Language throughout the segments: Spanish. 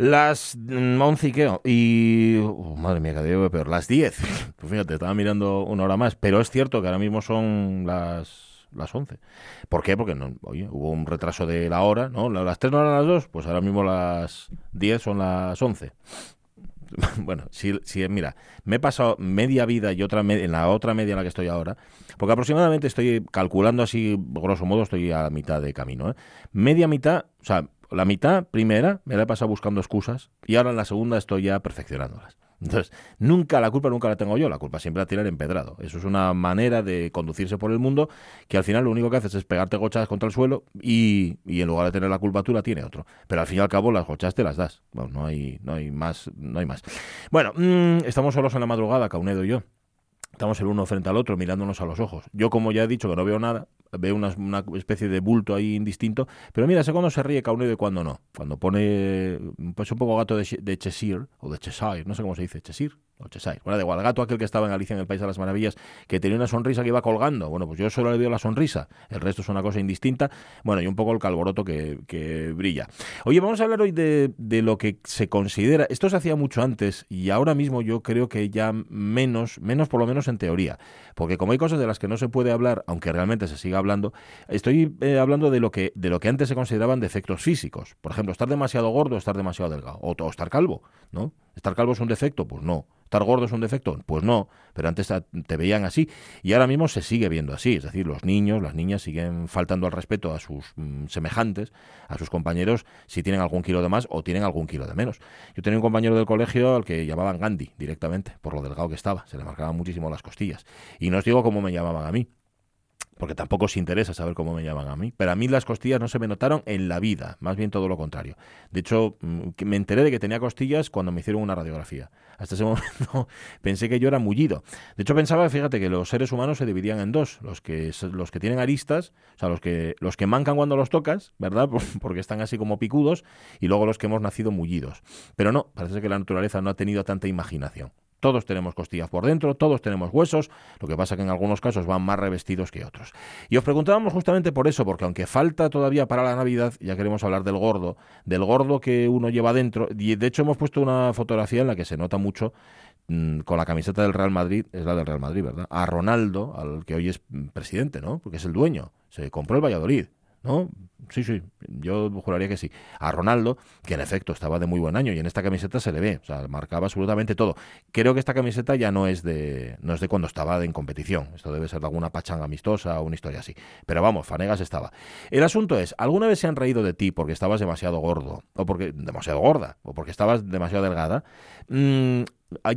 Las 11 y qué, y... uh, madre mía, cada día peor, las 10. Pues fíjate, estaba mirando una hora más, pero es cierto que ahora mismo son las las 11. ¿Por qué? Porque no, oye, hubo un retraso de la hora, ¿no? Las 3 no eran las 2, pues ahora mismo las 10 son las 11. Bueno, si, si mira, me he pasado media vida y otra en la otra media en la que estoy ahora, porque aproximadamente estoy calculando así, grosso modo, estoy a mitad de camino. ¿eh? Media mitad, o sea, la mitad primera me la he pasado buscando excusas y ahora en la segunda estoy ya perfeccionándolas. Entonces, nunca la culpa nunca la tengo yo, la culpa siempre la tiene el empedrado. Eso es una manera de conducirse por el mundo que al final lo único que haces es pegarte gochadas contra el suelo y, y en lugar de tener la culpa tú la tiene otro. Pero al fin y al cabo las gochas te las das. Bueno, no hay, no hay más, no hay más. Bueno, mmm, estamos solos en la madrugada, Caunedo y yo. Estamos el uno frente al otro mirándonos a los ojos. Yo, como ya he dicho que no veo nada, una, una, especie de bulto ahí indistinto, pero mira, sé cuando se ríe Caunedo y cuando no. Cuando pone pues un poco gato de, de Cheshire, o de Cheshire, no sé cómo se dice, Cheshire, o Cheshire. Bueno, de igual, el gato aquel que estaba en Alicia en el País de las Maravillas, que tenía una sonrisa que iba colgando. Bueno, pues yo solo le veo la sonrisa, el resto es una cosa indistinta. Bueno, y un poco el calboroto que, que brilla. Oye, vamos a hablar hoy de, de, lo que se considera, esto se hacía mucho antes y ahora mismo yo creo que ya menos, menos por lo menos en teoría, porque como hay cosas de las que no se puede hablar, aunque realmente se siga hablando, estoy eh, hablando de lo que de lo que antes se consideraban defectos físicos. Por ejemplo, estar demasiado gordo, estar demasiado delgado, o, estar calvo, ¿no? ¿Estar calvo es un defecto? Pues no. ¿Estar gordo es un defecto? Pues no, pero antes te veían así y ahora mismo se sigue viendo así. Es decir, los niños, las niñas siguen faltando al respeto a sus mm, semejantes, a sus compañeros, si tienen algún kilo de más o tienen algún kilo de menos. Yo tenía un compañero del colegio al que llamaban Gandhi directamente, por lo delgado que estaba. Se le marcaban muchísimo las costillas. Y no os digo cómo me llamaban a mí porque tampoco os interesa saber cómo me llaman a mí, pero a mí las costillas no se me notaron en la vida, más bien todo lo contrario. De hecho, me enteré de que tenía costillas cuando me hicieron una radiografía. Hasta ese momento pensé que yo era mullido. De hecho, pensaba, fíjate, que los seres humanos se dividían en dos, los que los que tienen aristas, o sea, los que los que mancan cuando los tocas, ¿verdad? Porque están así como picudos, y luego los que hemos nacido mullidos. Pero no, parece que la naturaleza no ha tenido tanta imaginación. Todos tenemos costillas por dentro, todos tenemos huesos, lo que pasa que en algunos casos van más revestidos que otros. Y os preguntábamos justamente por eso, porque aunque falta todavía para la Navidad, ya queremos hablar del gordo, del gordo que uno lleva dentro, y de hecho hemos puesto una fotografía en la que se nota mucho mmm, con la camiseta del Real Madrid, es la del Real Madrid, ¿verdad? A Ronaldo, al que hoy es presidente, ¿no? Porque es el dueño, se compró el Valladolid. ¿No? Sí, sí, yo juraría que sí. A Ronaldo, que en efecto estaba de muy buen año y en esta camiseta se le ve, o sea, marcaba absolutamente todo. Creo que esta camiseta ya no es de no es de cuando estaba en competición. Esto debe ser de alguna pachanga amistosa o una historia así. Pero vamos, Fanegas estaba. El asunto es, ¿alguna vez se han reído de ti porque estabas demasiado gordo o porque demasiado gorda o porque estabas demasiado delgada? Mm,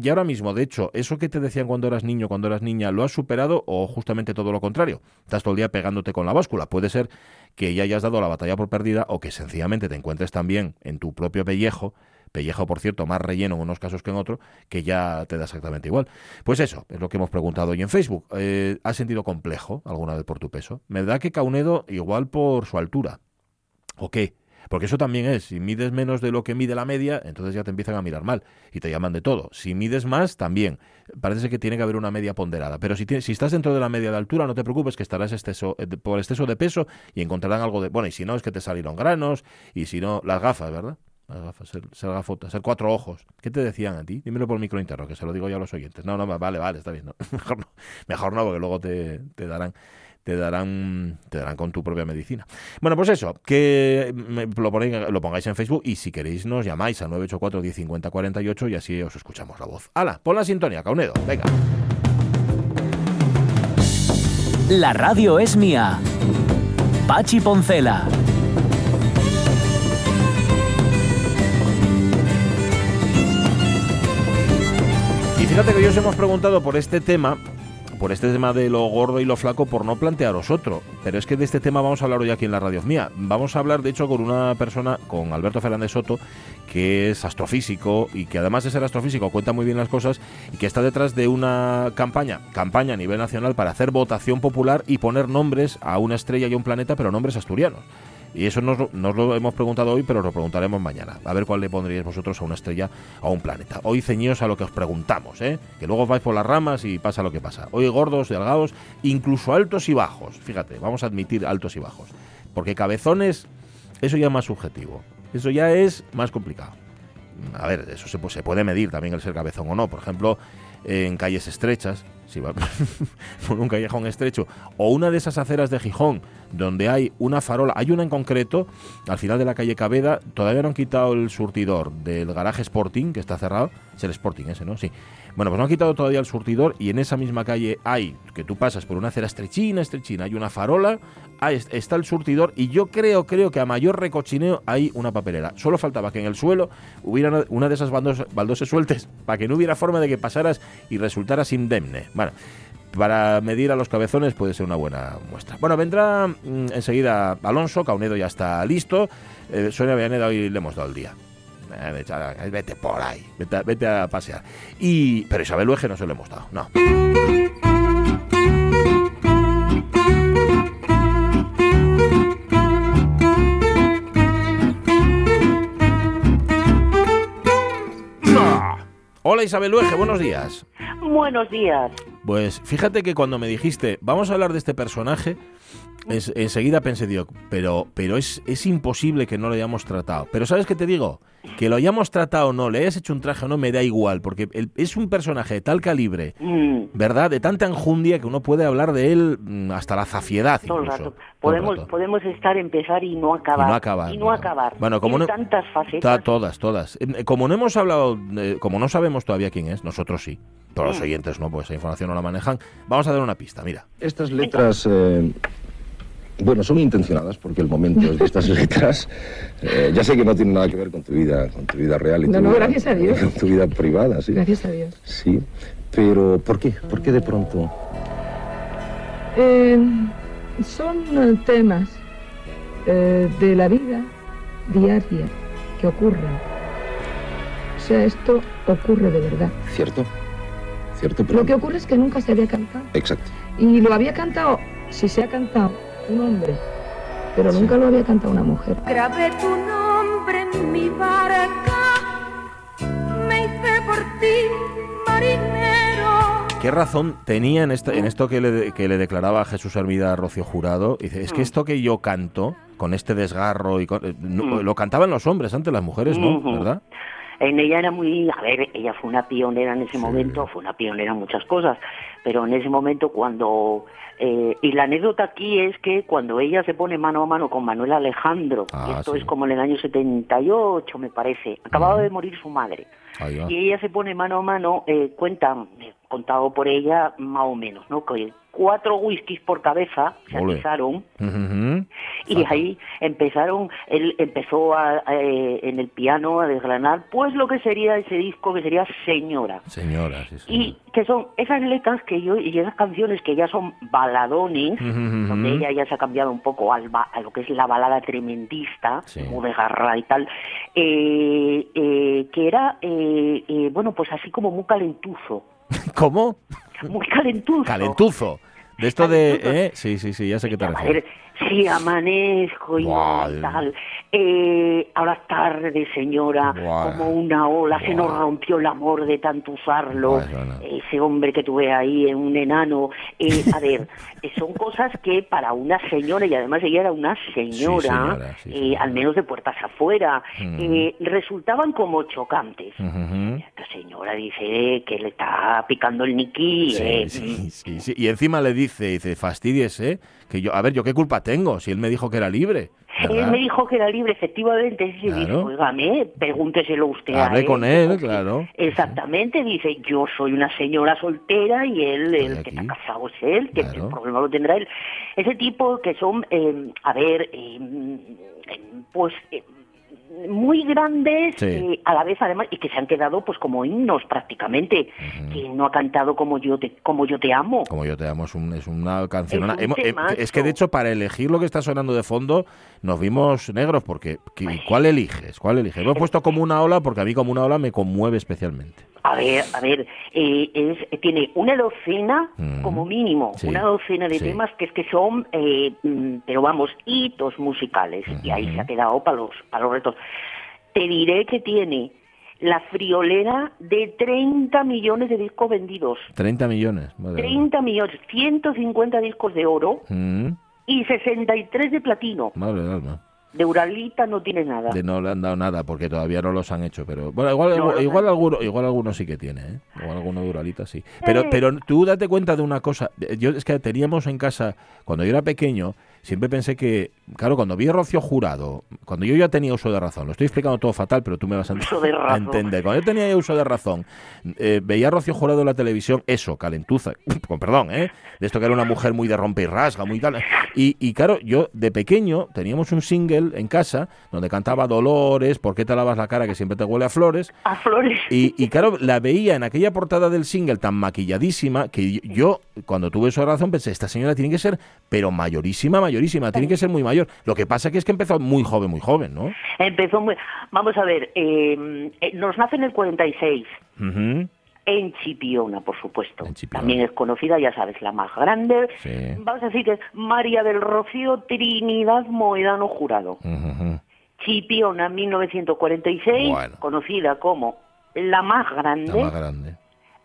y ahora mismo, de hecho, eso que te decían cuando eras niño, cuando eras niña, ¿lo has superado o justamente todo lo contrario? Estás todo el día pegándote con la báscula. Puede ser que ya hayas dado la batalla por perdida o que sencillamente te encuentres también en tu propio pellejo, pellejo, por cierto, más relleno en unos casos que en otros, que ya te da exactamente igual. Pues eso, es lo que hemos preguntado hoy en Facebook. Eh, ¿Has sentido complejo alguna vez por tu peso? Me da que Caunedo igual por su altura. ¿O qué? Porque eso también es, si mides menos de lo que mide la media, entonces ya te empiezan a mirar mal y te llaman de todo. Si mides más, también. Parece que tiene que haber una media ponderada. Pero si, tienes, si estás dentro de la media de altura, no te preocupes que estarás exceso, eh, por exceso de peso y encontrarán algo de... Bueno, y si no, es que te salieron granos, y si no, las gafas, ¿verdad? Las gafas, ser, ser gafota, ser cuatro ojos. ¿Qué te decían a ti? Dímelo por micro interno, que se lo digo yo a los oyentes. No, no, vale, vale, está bien. Mejor no, mejor no porque luego te, te darán te darán, te darán con tu propia medicina. Bueno, pues eso, que lo, ponéis, lo pongáis en Facebook y si queréis nos llamáis al 984 1050 48 y así os escuchamos la voz. ¡Hala! Pon la sintonía, Caunedo, venga. La radio es mía. Pachi Poncela. Y fíjate que hoy os hemos preguntado por este tema por este tema de lo gordo y lo flaco por no plantearos otro. Pero es que de este tema vamos a hablar hoy aquí en la radio mía. Vamos a hablar, de hecho, con una persona, con Alberto Fernández Soto, que es astrofísico y que además de ser astrofísico cuenta muy bien las cosas y que está detrás de una campaña, campaña a nivel nacional para hacer votación popular y poner nombres a una estrella y a un planeta, pero nombres asturianos. Y eso nos, nos, lo hemos preguntado hoy, pero lo preguntaremos mañana. A ver cuál le pondríais vosotros a una estrella a un planeta. Hoy ceñíos a lo que os preguntamos, ¿eh? Que luego vais por las ramas y pasa lo que pasa. Hoy gordos, delgados, incluso altos y bajos. Fíjate, vamos a admitir altos y bajos. Porque cabezones, eso ya es más subjetivo. Eso ya es más complicado. a ver, eso se, se puede medir también el ser cabezón o no. Por ejemplo, en calles estrechas, si va por un callejón estrecho, o una de esas aceras de Gijón, donde hay una farola, hay una en concreto, al final de la calle Cabeda, todavía no han quitado el surtidor del garaje Sporting, que está cerrado, es el Sporting ese, ¿no? Sí. Bueno, pues no han quitado todavía el surtidor y en esa misma calle hay, que tú pasas por una acera estrechina, estrechina, hay una farola, ahí está el surtidor y yo creo, creo que a mayor recochineo hay una papelera. Solo faltaba que en el suelo hubiera una de esas baldoses sueltes para que no hubiera forma de que pasaras y resultaras indemne. Bueno, para medir a los cabezones puede ser una buena muestra. Bueno, vendrá mm, enseguida Alonso, Caunedo ya está listo, eh, Sonia Villaneda hoy le hemos dado el día. Eh, vete por ahí, vete, a pasear. Y, pero Isabel Luege no se lo hemos dado, no. Hola Isabel Luege, buenos días. Buenos días. Pues fíjate que cuando me dijiste, vamos a hablar de este personaje, enseguida pensé, digo, pero, pero es, es imposible que no lo hayamos tratado. Pero ¿sabes qué te digo? Que lo hayamos tratado o no, le hayas hecho un traje o no, me da igual, porque es un personaje de tal calibre, mm. ¿verdad? De tanta enjundia que uno puede hablar de él mm, hasta la zafiedad. Todo el rato. Podemos, podemos estar, empezar y no acabar. Y no acabar. Y no acabar. Bueno, como no, tantas facetas. todas, todas. Eh, como no hemos hablado, como no sabemos todavía quién es, nosotros sí. Todos los mm. oyentes no, pues esa información no la manejan. Vamos a dar una pista, mira. Estas letras eh, bueno, son intencionadas porque el momento de estas letras, eh, ya sé que no tiene nada que ver con tu vida, con tu vida real y no, tu, no, vida, gracias a Dios. Con tu vida privada, sí. Gracias a Dios. Sí, pero ¿por qué? ¿Por qué de pronto? Eh, son temas eh, de la vida diaria que ocurren. O sea, esto ocurre de verdad. Cierto, cierto. Pero... Lo que ocurre es que nunca se había cantado. Exacto. Y lo había cantado, si se ha cantado un hombre, pero nunca lo había cantado una mujer. Grabé tu nombre en mi barca, me hice por ti marinero. ¿Qué razón tenía en, en esto que le, que le declaraba Jesús Hermida a Rocío Jurado? Dice, es que mm. esto que yo canto, con este desgarro, y eh, mm. lo cantaban los hombres, antes las mujeres no, ¿verdad? En ella era muy, a ver, ella fue una pionera en ese momento, fue una pionera en muchas cosas, pero en ese momento cuando eh, y la anécdota aquí es que cuando ella se pone mano a mano con Manuel Alejandro, ah, esto es como en el año 78 me parece, acababa de morir su madre, y ella se pone mano a mano, eh, cuentan, contado por ella más o menos, ¿no? Que cuatro whiskies por cabeza se empezaron y ahí empezaron él empezó eh, en el piano a desgranar pues lo que sería ese disco que sería señora. Señora sí, y que son esas letras que yo y esas canciones que ya son baladones donde ella ya se ha cambiado un poco al a lo que es la balada tremendista como de garra y tal eh, eh, que era bueno pues así como muy calentuzo ¿Cómo? Muy calentuzo. Calentuzo. De esto de... ¿eh? Sí, sí, sí, ya sé qué te refieres. Sí, amanezco y tal. Eh, ahora tarde, señora, como una ola, se nos rompió el amor de tanto usarlo. Ese hombre que tuve ahí, en un enano. Eh, a ver, eh, son cosas que para una señora, y además ella era una señora, al menos de puertas afuera, resultaban como chocantes. Esta señora dice que le está picando el niqui. Sí, sí, Y encima le dice, dice, fastidies, ¿eh? Que yo, a ver, ¿yo qué culpa tengo si él me dijo que era libre? Él me dijo que era libre, efectivamente. Sí, claro. dice, pregúnteselo usted Hablé con él, claro. Exactamente, dice, yo soy una señora soltera y él, el que está casado es él, que el problema lo tendrá él. Ese tipo que son, eh, a ver, eh, pues... Eh, muy grandes eh, a la vez además y que se han quedado pues como himnos prácticamente. Que no ha cantado como yo te como yo te amo. Como yo te amo es, un, es una canción es, que de hecho para elegir lo que está sonando de fondo nos vimos negros porque ¿cuál eliges? ¿cuál eliges? lo he puesto como una ola porque a mí como una ola me conmueve especialmente. A ver, a ver, eh, es, tiene una docena, mm. como mínimo, una docena de temas que es que son, eh, mm, pero vamos, hitos musicales. Y ahí se ha quedado para los, para los retos. Te diré que tiene la friolera de 30 millones de discos vendidos. 30 millones. 30 millones, 150 discos de oro mm. y 63 de platino. Madre alma. De Uralita no tiene nada. De no le han dado nada porque todavía no los han hecho, pero bueno, igual No, igual, no. alguno igual alguno sí que tiene, ¿eh? Igual alguno de Uralita sí. Pero Eh. pero tú date cuenta de una cosa, yo es que teníamos en casa cuando yo era pequeño Siempre pensé que, claro, cuando vi a Rocío Jurado, cuando yo ya tenía uso de razón, lo estoy explicando todo fatal, pero tú me vas a, Uso de entender. Cuando yo tenía ya uso de razón, eh, veía a Rocío Jurado en la televisión, eso, calentuza, con perdón, ¿eh? De esto que era una mujer muy de rompe y rasga, muy tal. Y, y claro, yo de pequeño teníamos un single en casa donde cantaba Dolores, ¿por qué te lavas la cara que siempre te huele a flores? A flores. Y, y claro, la veía en aquella portada del single tan maquilladísima que yo, cuando tuve esa razón, pensé, esta señora tiene que ser, pero mayorísima, mayorísima, tiene que ser muy mayor. Lo que pasa que es que empezó muy joven, muy joven, ¿no? Empezó muy... Vamos a ver, eh, eh, nos nace en el 46. Ujú. En Chipiona, por supuesto. En Chipiona. También es conocida, ya sabes, la más grande. Sí. Vamos a decir que es María del Rocío Trinidad Moedano Jurado. Ujú. Chipiona, 1946, Bueno. conocida como la más grande, La más grande.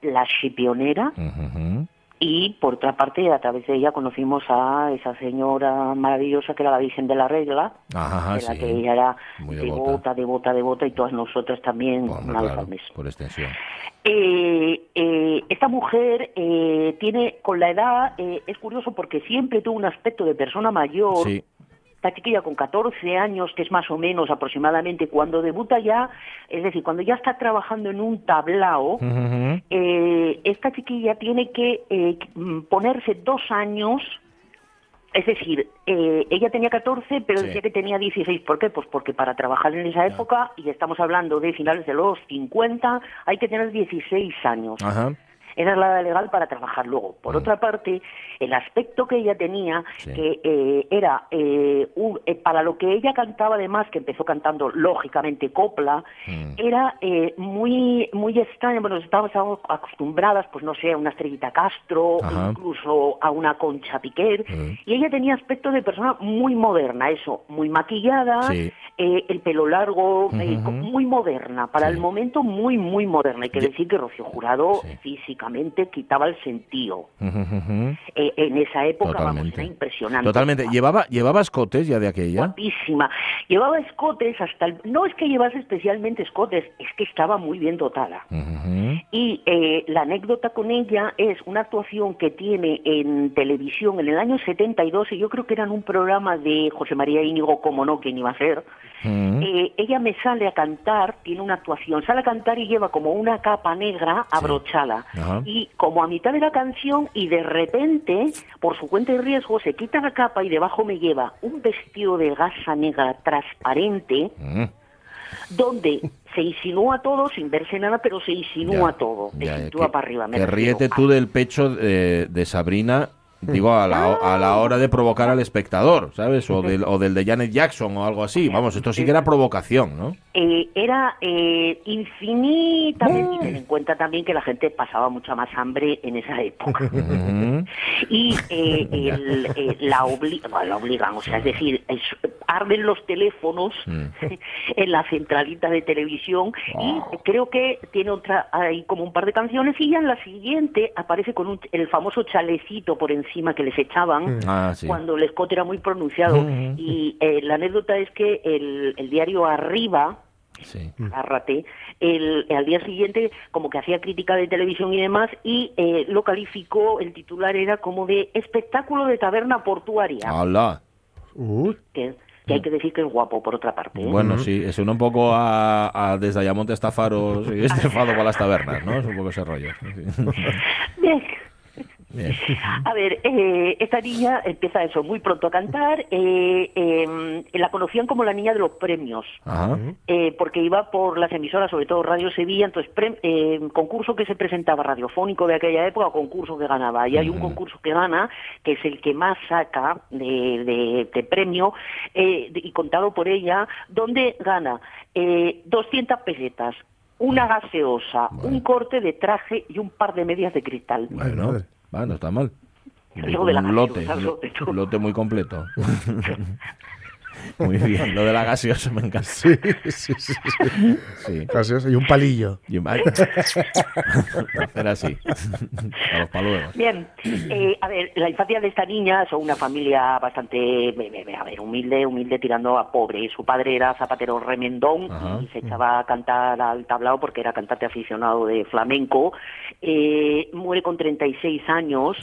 la chipionera. Ujú. Y por otra parte, a través de ella conocimos a esa señora maravillosa que era la Virgen de la Regla, Ajá, de la sí. que ella era Muy devota, devota. devota, y todas nosotras también Bueno, una claro, alfames. por extensión. Eh, eh, esta mujer eh, tiene, con la edad, eh, es curioso porque siempre tuvo un aspecto de persona mayor. Sí. Esta chiquilla con 14 años, que es más o menos aproximadamente cuando debuta ya, es decir, cuando ya está trabajando en un tablao, eh, esta chiquilla tiene que eh, ponerse dos años, es decir, eh, ella tenía 14, pero Sí. decía que tenía 16. ¿Por qué? Pues porque para trabajar en esa época, y estamos hablando de finales de los 50, hay que tener 16 años. Ajá. Es la legal para trabajar luego. Por Mm. otra parte, el aspecto que ella tenía, Sí. que eh, era eh, un- eh, para lo que ella cantaba además, que empezó cantando lógicamente copla, Mm. era muy muy extraño. Bueno, estábamos acostumbradas, pues no sé, a una estrellita Castro, Ajá. incluso a una Concha Piquer, Mm. y ella tenía aspecto de persona muy moderna, eso, muy maquillada, Sí. el pelo largo, muy moderna, para Sí. el momento muy, muy moderna. Hay que decir que Rocío Jurado Sí. Quitaba el sentido. Eh, en esa época, vamos, Totalmente. era impresionante. Totalmente. ¿Llevaba, ¿Llevaba escotes ya de aquella? Guapísima. Llevaba escotes hasta el... No es que llevase especialmente escotes, es que estaba muy bien dotada. Y eh, la anécdota con ella es una actuación que tiene en televisión en el año 72, y yo creo que era en un programa de José María Íñigo, como no, quien iba a ser. Eh, ella me sale a cantar, tiene una actuación, sale a cantar y lleva como una capa negra abrochada. Ajá. Y como a mitad de la canción, y de repente, por su cuenta y riesgo, se quita la capa y debajo me lleva un vestido de gasa negra transparente, Mm. donde se insinúa todo sin verse nada, pero se insinúa Ya, todo, ya, que- para arriba. Que ríete tú del pecho de, de Sabrina, digo, a la, a la hora de provocar al espectador, ¿sabes? O del, o del de Janet Jackson o algo así. Vamos, esto sí que era provocación, ¿no? Eh, era eh, infinitamente, y ten en cuenta también que la gente pasaba mucha más hambre en esa época. Y eh, el, eh, la, obli- bueno, la obligan, o sea, es decir, es- arden los teléfonos Mm. en la centralita de televisión y creo que tiene otra, hay como un par de canciones y ya en la siguiente aparece con un- el famoso chalecito por encima que les echaban Ah, sí. cuando el escote era muy pronunciado y eh, la anécdota es que el, el diario Arriba Sí. Arrate, el, al día siguiente como que hacía crítica de televisión y demás y eh, lo calificó, el titular era como de espectáculo de taberna portuaria, Hola. Uy, que, que hay que decir que es guapo por otra parte. ¿eh? Bueno, sí, es un poco a, a desde Ayamonte hasta Faros y estefado por las tabernas, ¿no? Es un poco ese rollo. Bien. Bien. A ver, eh, esta niña empieza eso muy pronto a cantar, eh, eh, la conocían como la niña de los premios. Ajá. eh, porque iba por las emisoras, sobre todo Radio Sevilla, entonces pre- eh, concurso que se presentaba radiofónico de aquella época, concurso que ganaba. Y hay un concurso que gana, que es el que más saca de, de- de premio, eh, de- y contado por ella, donde gana eh, 200 pesetas, una gaseosa, un corte de traje y un par de medias de cristal. Bueno. Va, no está mal. Un lote, un lote muy completo. Muy bien, lo de la gaseosa me encanta. Sí, sí, sí. sí. Sí. Gaseosa y un palillo. Y ay, hacer así. A los paluegos. Bien, eh, a ver, la infancia de esta niña son una familia bastante, me- me- a ver, humilde, humilde tirando a pobre. Su padre era zapatero remendón Ajá. y se echaba a cantar al tablao porque era cantante aficionado de flamenco. Eh, muere con 36 años.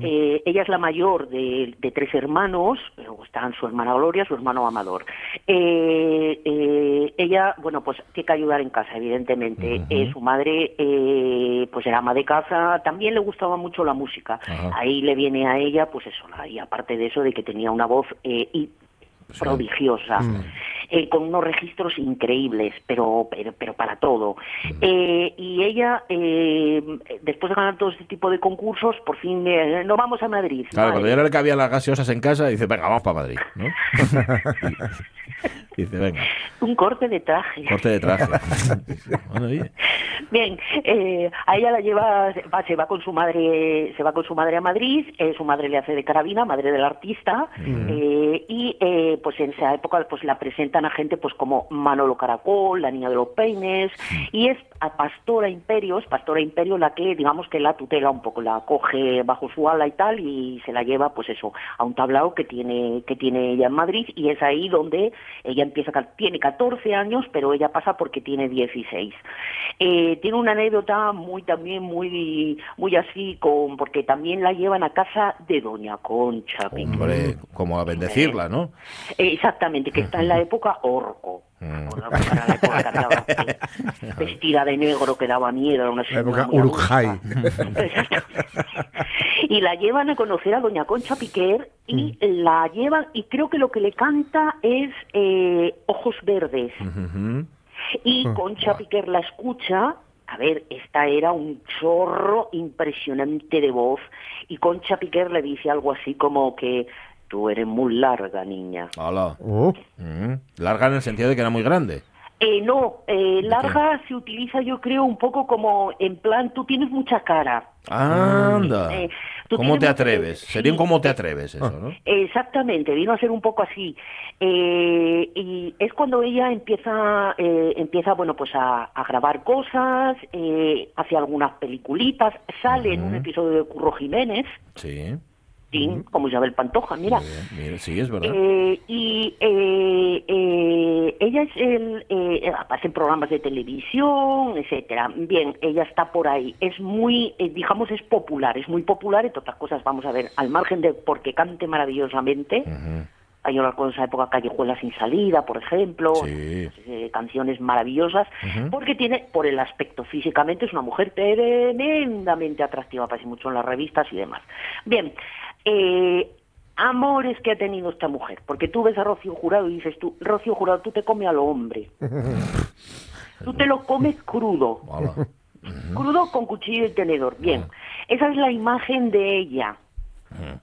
Eh, ella es la mayor de, de tres hermanos. Están su hermana Gloria, su hermano Amador. Eh, eh, ella, bueno, pues tiene que ayudar en casa, evidentemente. Eh, su madre, eh, pues era ama de casa. También le gustaba mucho la música. Ahí le viene a ella, pues eso, y aparte de eso, de que tenía una voz eh, y prodigiosa, eh, con unos registros increíbles, pero pero, pero para todo. Eh, y ella, eh, después de ganar todo este tipo de concursos, por fin eh, no vamos a Madrid. Claro, Vale. cuando ya no le cabían las gaseosas en casa, dice, venga, vamos para Madrid, dice, venga, Un corte de traje. corte de traje. Bueno, oye, Bien, eh, a ella la lleva, va, se va con su madre, se va con su madre a Madrid, eh, su madre le hace de carabina, madre del artista, eh, y eh, pues en esa época pues la presentan a gente pues como Manolo Caracol, la niña de los peines, y es a Pastora Imperios, Pastora Imperio la que digamos que la tutela un poco, la coge bajo su ala y tal, y se la lleva pues eso, a un tablao que tiene, que tiene ella en Madrid, y es ahí donde ella empieza, tiene 14 años, pero ella pasa porque tiene 16. Eh, tiene una anécdota muy también muy muy así con porque también la llevan a casa de Doña Concha hombre, como a bendecirla, ¿no? Eh, exactamente, que está en la época orco. Mm. La época andaba así, vestida de negro que daba miedo, era una señora. Exacto. Y la llevan a conocer a Doña Concha Piquer y la llevan, y creo que lo que le canta es eh, Ojos Verdes. Ujú. Y Concha Piquer la escucha. A ver, esta era un chorro impresionante de voz. Y Concha Piquer le dice algo así como que tú eres muy larga, niña. Hola. Oh, Mm. Larga en el sentido de que era muy grande. Eh, no, eh, larga se utiliza yo creo un poco como en plan, tú tienes mucha cara. Anda. Eh, ¿Cómo te atreves? sí. Sería un cómo te atreves eso, ¿no? Exactamente, vino a ser un poco así. Eh, y es cuando ella empieza, eh, empieza bueno, pues a, a grabar cosas, eh, hace algunas peliculitas, sale en un episodio de Curro Jiménez, Sí. Como Isabel Pantoja, mira. Bien, sí, es verdad. Eh, y eh, eh, ella es el, eh, aparece en programas de televisión, etcétera. Bien, ella está por ahí. Es muy, eh, digamos, es popular, es muy popular. Entre otras cosas, vamos a ver, al margen de porque cante maravillosamente. Ujú. Hay una cosa esa época Callejuela sin salida, por ejemplo, Sí. canciones maravillosas, porque tiene, por el aspecto físicamente, es una mujer tremendamente atractiva, aparece mucho en las revistas y demás. Bien, eh, amores que ha tenido esta mujer, porque tú ves a Rocío Jurado y dices tú, Rocío Jurado, tú te comes a lo hombre. tú te lo comes crudo, crudo con cuchillo y tenedor. Bien, esa es la imagen de ella.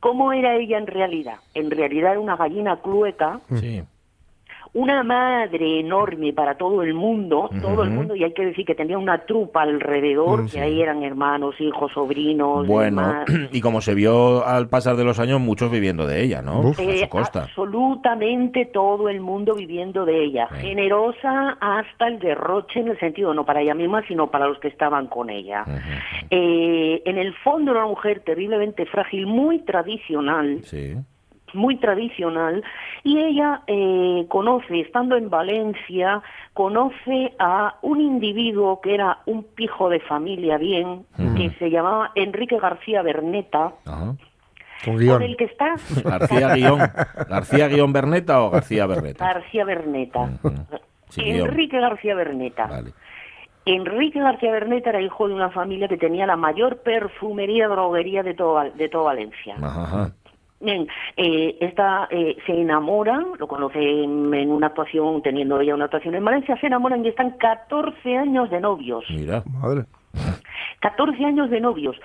¿Cómo era ella en realidad? En realidad era una gallina clueca, Sí. Una madre enorme para todo el mundo, todo el mundo, y hay que decir que tenía una trupa alrededor, que ahí eran hermanos, hijos, sobrinos, Bueno, demás. y como se vio al pasar de los años, muchos viviendo de ella, ¿no? Uf. A Eh, su costa. absolutamente todo el mundo viviendo de ella, Sí. generosa hasta el derroche en el sentido no para ella misma, sino para los que estaban con ella. Eh, en el fondo era una mujer terriblemente frágil, muy tradicional, Sí. Muy tradicional, y ella eh, conoce, estando en Valencia, conoce a un individuo que era un pijo de familia bien, que se llamaba Enrique García Berneta, Ajá. con el que está García Guión. ¿García Guión Berneta o García Berneta? García Berneta. Ujú. Sí, guion. Enrique García Berneta. Vale. Enrique García Berneta era hijo de una familia que tenía la mayor perfumería droguería de todo, de toda Valencia. Ajá. Bien, eh, esta, eh, se enamoran, lo conocen en una actuación, teniendo ella una actuación en Valencia, se enamoran y están 14 años de novios. Mira. Madre. 14 años de novios.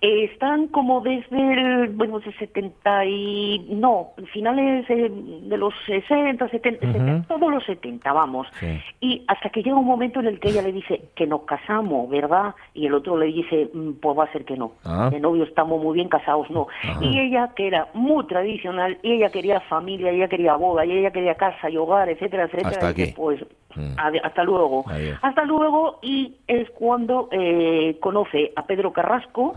Eh, están como desde el, bueno, de 70 y, no, finales eh, de los 60, 70, Ujú. 70, todos los 70, vamos. Sí. Y hasta que llega un momento en el que ella le dice que nos casamos, ¿verdad? Y el otro le dice, "Mm, pues va a ser que no. Ah. De novio estamos muy bien casados, no. Y ella, que era muy tradicional, y ella quería familia, ella quería boda, y ella quería casa y hogar, etcétera, etcétera. Hasta aquí. Pues Mm. ade- hasta luego. Adiós. Hasta luego, y es cuando eh, conoce a Pedro Carrasco.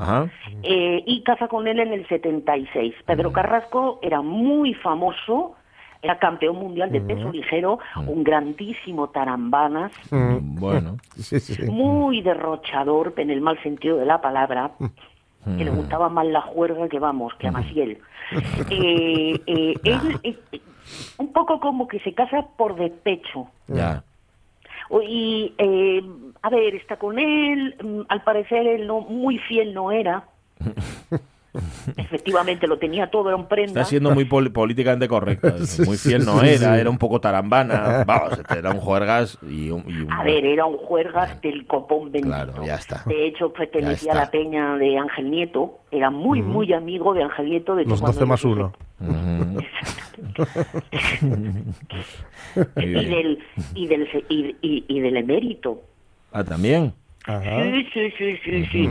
Eh, y casa con él en el 76. Pedro Carrasco era muy famoso, era campeón mundial de peso ligero, un grandísimo tarambanas, Mm. Bueno. Sí, sí. muy derrochador en el mal sentido de la palabra, que le gustaba más la juerga que vamos, que a Maciel. Eh, eh, él, eh, eh, un poco como que se casa por despecho. Ya. Y, eh, a ver, está con él, mm, al parecer él no, muy fiel no era. Efectivamente, lo tenía todo, era un prenda. Está siendo muy pol- políticamente correcta. Sí, Muy fiel no era, era un poco tarambana. Vamos, este era un juergas y un. y un- A ver, era un juergas del copón bendito. Claro, ya está. De hecho, pertenecía a la peña de Ángel Nieto. Era muy, muy amigo de Ángel Nieto. De hecho, Los cuando 12 más yo- 1. Ujú. Muy Y del, y, del, y, y- y del emérito. Ah, también. Ajá. Sí, sí, sí, sí, sí.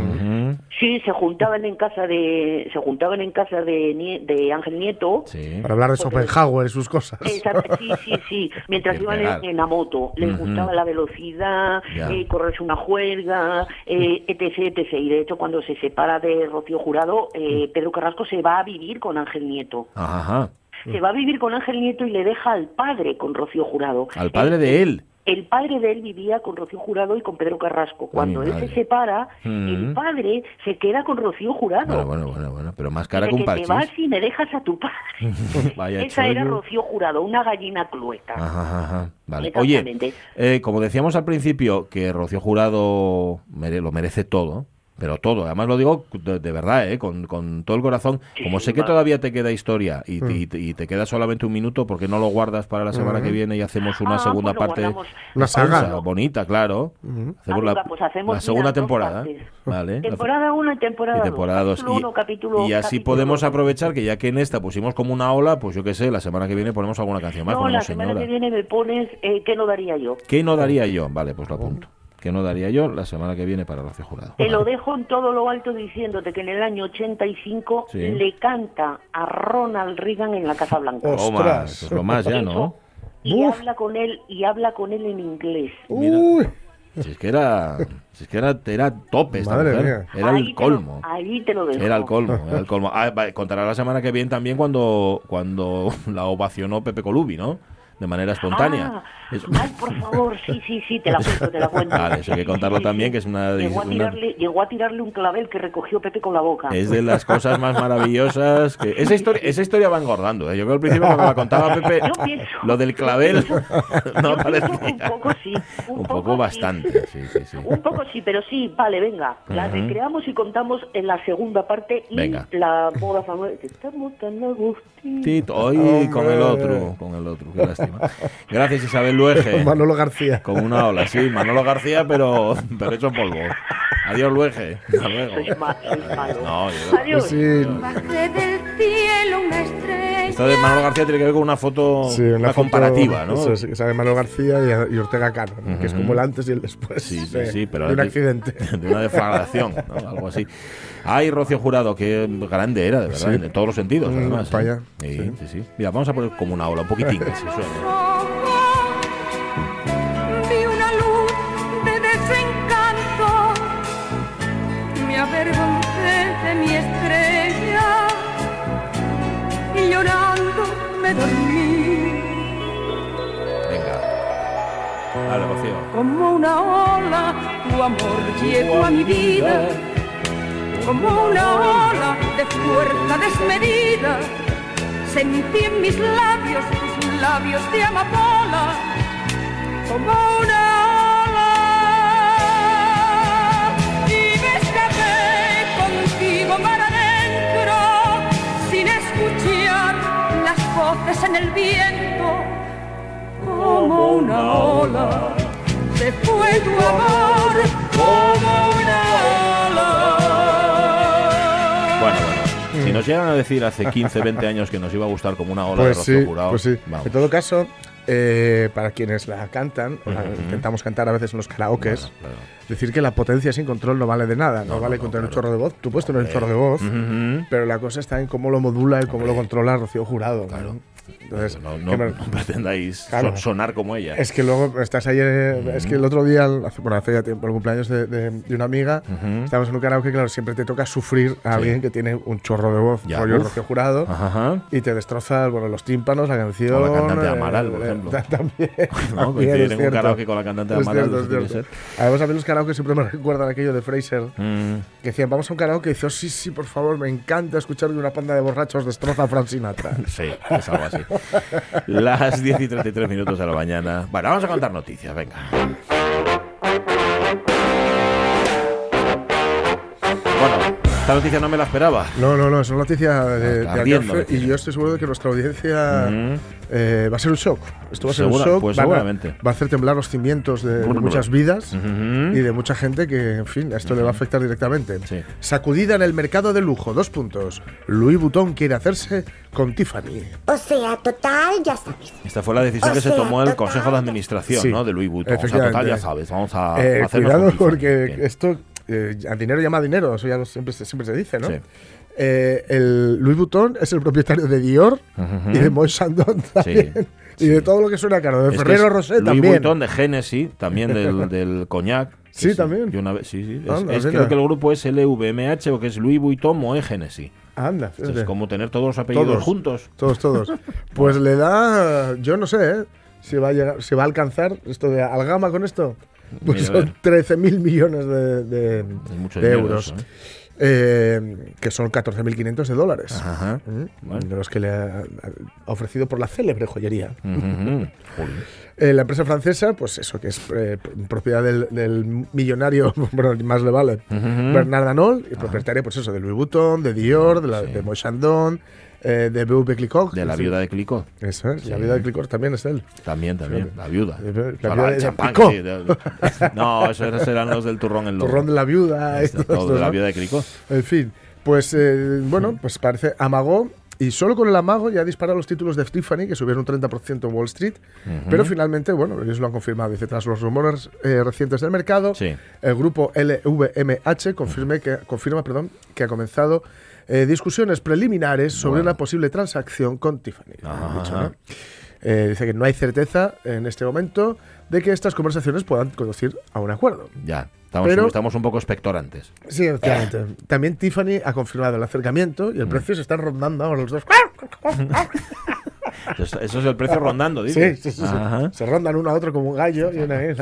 Sí, se juntaban en casa de se juntaban en casa de, de Ángel Nieto. Sí. Para hablar de Schopenhauer y sus cosas. Exacto, sí, sí, sí. Mientras Qué iban en, en la moto, les gustaba la velocidad, eh, correrse una juerga, eh, etc, etc. Y de hecho, cuando se separa de Rocío Jurado, eh, Pedro Carrasco se va a vivir con Ángel Nieto. Ajá, ajá. Se va a vivir con Ángel Nieto y le deja al padre con Rocío Jurado. Al padre de él. El padre de él vivía con Rocío Jurado y con Pedro Carrasco. Cuando él se separa, Mm. el padre se queda con Rocío Jurado. Bueno, bueno, bueno, bueno. Pero más cara Dice que un que te vas y me dejas a tu padre. Vaya Esa era. Rocío Jurado, una gallina clueta. Ajá, ajá. Vale. Oye, eh, como decíamos al principio, que Rocío Jurado mere- lo merece todo, pero todo. Además lo digo de, de verdad, ¿eh? con, con todo el corazón. Sí, Como sé que va. todavía te queda historia y, te- y te, y te queda solamente un minuto, ¿por qué no lo guardas para la semana que viene y hacemos una Ah, segunda pues parte? Una saga. bonita, claro. Ujú. Hacemos Ah, la, pues hacemos, la segunda temporada. Vale. Temporada 1 y temporada Y 2. temporada dos. Capítulo Y, uno, capítulo- y así capítulo podemos dos. aprovechar que ya que en esta pusimos como una ola, pues yo qué sé, la semana que viene ponemos alguna canción más. No, la semana señora. que viene me pones eh, ¿qué no daría yo? ¿Qué no daría yo? Vale, pues lo apunto. ¿Qué no daría yo la semana que viene para Rocío Jurado? Te lo dejo en todo lo alto diciéndote que en el año 85 Sí. le canta a Ronald Reagan en la Casa Blanca. Toma, ¡Ostras! eso es lo más ya, ¿no? Y Uf. habla con él y habla con él en inglés. Mira. Uy. Si es que era, si es que era, era tope esta Madre mujer. mía. Era Ahí el te lo- colmo. ahí te lo dejo. Era el colmo, era el colmo. Ah, contará la semana que viene también cuando, cuando la ovacionó Pepe Colubi, ¿no? De manera espontánea. Ah, Eso- Ay, por favor, sí, sí, sí, te la cuento, te la cuento. Vale, eso hay que contarlo también, que es una- Llegó a, una- tirarle, llegó a tirarle un clavel que recogió Pepe con la boca. Es de las cosas más maravillosas que... Esa historia, esa historia va engordando. ¿eh? Yo creo que al principio cuando la contaba Pepe, Yo pienso- lo del clavel no Yo pienso que parecía. Un poco sí. Un, Un poco sí. bastante, sí, sí, sí. Un poco sí, pero sí, vale, venga. La Ujú. recreamos y contamos en la segunda parte y Venga. la boda famosa. Estamos tan agustín. Tito, hoy con el otro, con el otro, qué lástima. Gracias Isabel Luege. Manolo García. Con una ola, sí, Manolo García, pero, pero hecho polvo. Adiós Luege. Hasta luego. Malos. No, yo- Adiós. Sí, Bajé del cielo una estrella. Esto de Manolo García tiene que ver con una foto, sí, una, una foto- comparativa, ¿no? Eso, es, que sale Manolo García y, y Ortega Cano, ¿no? que es como el antes y el después Sí, sí, de, sí, pero de un de- accidente. De una deflagración, ¿no? algo así. Ay, Rocío Jurado, qué grande era, de verdad, Sí. en todos los sentidos, Mm, además. ¿eh? vaya, Sí, sí. sí, sí. Mira, vamos a poner como una ola, un poquitín, que se suene. Y llorando me dormí Venga. Dale, Rocío. como una ola. Tu amor llegó a mi vida como una ola de fuerza desmedida. Sentí en mis labios tus labios de amapola como una en el viento como una ola. Se fue tu amor como una ola. Bueno, bueno. Si nos llegan a decir hace 15, 20 años que nos iba a gustar como una ola de pues rostro sí, pues En todo caso, eh, para quienes la cantan, o la intentamos cantar a veces en los karaokes, decir que la potencia sin control no vale de nada, no, vale no, contra el chorro de voz. Tú puedes tener el chorro de eh. voz, pero la cosa está en cómo lo modula y cómo lo controla Rocío Jurado. ¿No? Entonces, no, no me- pretendáis Claro. son- sonar como ella. es que luego estás ahí. eh, Es que el otro día, bueno, hace ya tiempo, el cumpleaños de, de- de una amiga, Ujú. estábamos en un karaoke, claro, siempre te toca sufrir a alguien que tiene un chorro de voz, Ya, rollo. Rocío Jurado. Ajá. Y te destroza bueno, los tímpanos, la canción. O la cantante eh, Amaral, por eh, ejemplo. ta- También. ¿No? también, un karaoke con la cantante de Es Amaral, cierto, es cierto. Además, a mí los karaoke siempre me recuerdan aquello de Fraser, Mm. que decían, vamos a un karaoke, y dice, oh, sí, sí, por favor, me encanta escuchar que una panda de borrachos destroza a Frank Sinatra. Sí, es algo así. Las 10 y 33 minutos de la mañana. Bueno, vamos a contar noticias, venga. Esta noticia no me la esperaba. No, no, no, es una noticia de, de y yo estoy seguro de que nuestra audiencia Mm. eh, va a ser un shock. Esto va a ser Segura- un shock. pues a- seguramente. va a hacer temblar los cimientos de, de muchas vidas y de mucha gente que, en fin, esto le va a afectar directamente. Sí. Sacudida en el mercado de lujo, dos puntos. Louis Vuitton quiere hacerse con Tiffany. O sea, total, ya sabes. Esta fue la decisión O que se tomó el total. Consejo de Administración Sí, ¿no? de Louis Vuitton. O sea, total, ya sabes, vamos a, Eh, a hacernos cuidado porque Bien. esto, eh, a dinero llama dinero, eso ya siempre, se- siempre se dice, ¿no? Sí. Eh, el Louis Vuitton es el propietario de Dior y de Moët Chandon también. sí. Y de todo lo que suena caro. De Es Ferrero Rocher Louis también. Vuitton de Genesis, también del, del coñac. Sí, también. Y una vez, sí, sí. Es, Anda, es- creo que el grupo es LVMH o que es Louis Vuitton Moët Genesis. Anda, Es como tener todos los apellidos Todos. juntos. Todos, todos. Pues le da, yo no sé, ¿eh? Si va a, llegar, si va a alcanzar esto de Algama con esto. Pues son ver. 13 mil millones de, de- euros. eso, ¿eh? Eh, que son 14.500 de dólares. Ajá. Bueno. De los que le ha, ofrecido por la célebre joyería. Joder. Eh, la empresa francesa, pues eso, que es eh, propiedad del, del millonario, bueno, más le vale. Bernard Arnault, y propietaria, pues eso, de Louis Vuitton, de Dior, de, la, Sí. de Moët Chandon, eh, de B.V. Clicquot. De la viuda de Clicquot. Eso es, la viuda de Clicquot también es él. También, también. La viuda. La viuda de- champán, Clicquot. sí, de- no, esos eran los del turrón en lobo. Turrón de la viuda. todo esto, de la viuda de Clicquot. En fin, pues eh, bueno, pues parece amagó y solo con el amago ya ha disparado los títulos de Tiffany, que subieron un 30% en Wall Street, pero finalmente, bueno, ellos lo han confirmado. Dice, tras los rumores eh, recientes del mercado, Sí. el grupo LVMH confirme que, confirma perdón, que ha comenzado eh, discusiones preliminares sobre Bueno. una posible transacción con Tiffany. Dicho. ¿no? Eh, dice que no hay certeza en este momento de que estas conversaciones puedan conducir a un acuerdo. Ya. Estamos, Pero- estamos un poco expectorantes. Sí, efectivamente. También Tiffany ha confirmado el acercamiento y el precio se están rondando ahora los dos. Eso, eso es el precio rondando, Sí, dices. sí, sí, sí. Ajá. Se rondan uno a otro como un gallo y una vez.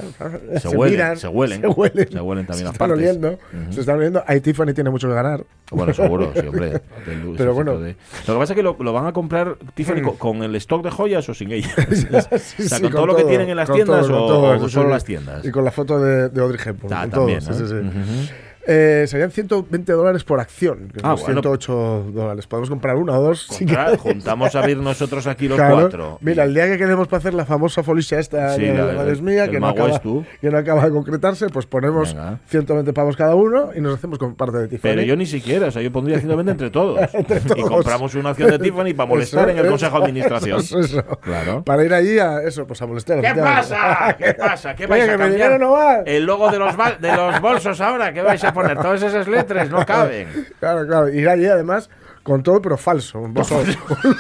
Se huelen, miran, se huelen. Se huelen. Se huelen también Se las están partes. oliendo. Se están oliendo. Ahí Tiffany tiene mucho que ganar. Bueno, seguro, sí, hombre. Del- Pero bueno. de- Lo que pasa es que lo, lo van a comprar Tiffany con, con el stock de joyas o sin ellas. Sí, o sea, sí, con, todo lo que tienen en las con tiendas todo, o, con todo, o solo sí. las tiendas. Y con la foto de, de Audrey Hepburn. Ah, con también, todo, sí, sí, sí. Ujú. Eh, serían 120 dólares por acción, que Ah, son bueno. 108 dólares. Podemos comprar una o dos. si Contra- juntamos a ver nosotros aquí los Claro. cuatro. Mira, Y- el día que queremos para hacer la famosa folicia esta Sí, de la- la madre el- mía, que no, acaba, es tú. que no acaba de concretarse, pues ponemos Venga. 120 pavos cada uno y nos hacemos con parte de Tiffany. Pero yo ni siquiera, o sea, yo pondría 120 entre todos. Entre Y todos. compramos una acción de Tiffany para molestar Eso en el. Consejo de Administración. Eso, eso. Claro. Para ir allí a eso, pues a molestar. ¿Qué pasa? ¿Qué pasa? ¿Qué Oye, vais a que mi cambiar? no va. El logo de los, de los bolsos ahora, ¿qué vais a poner? Todas esas letras no caben. Claro, claro. Ir allí además con todo, pero falso. Un bolso, un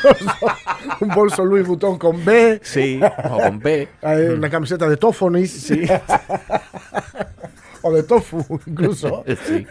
bolso, un bolso Louis Vuitton con B. Sí, o con P. hay Una camiseta de Tofonis. Sí. o de tofu, incluso. Sí.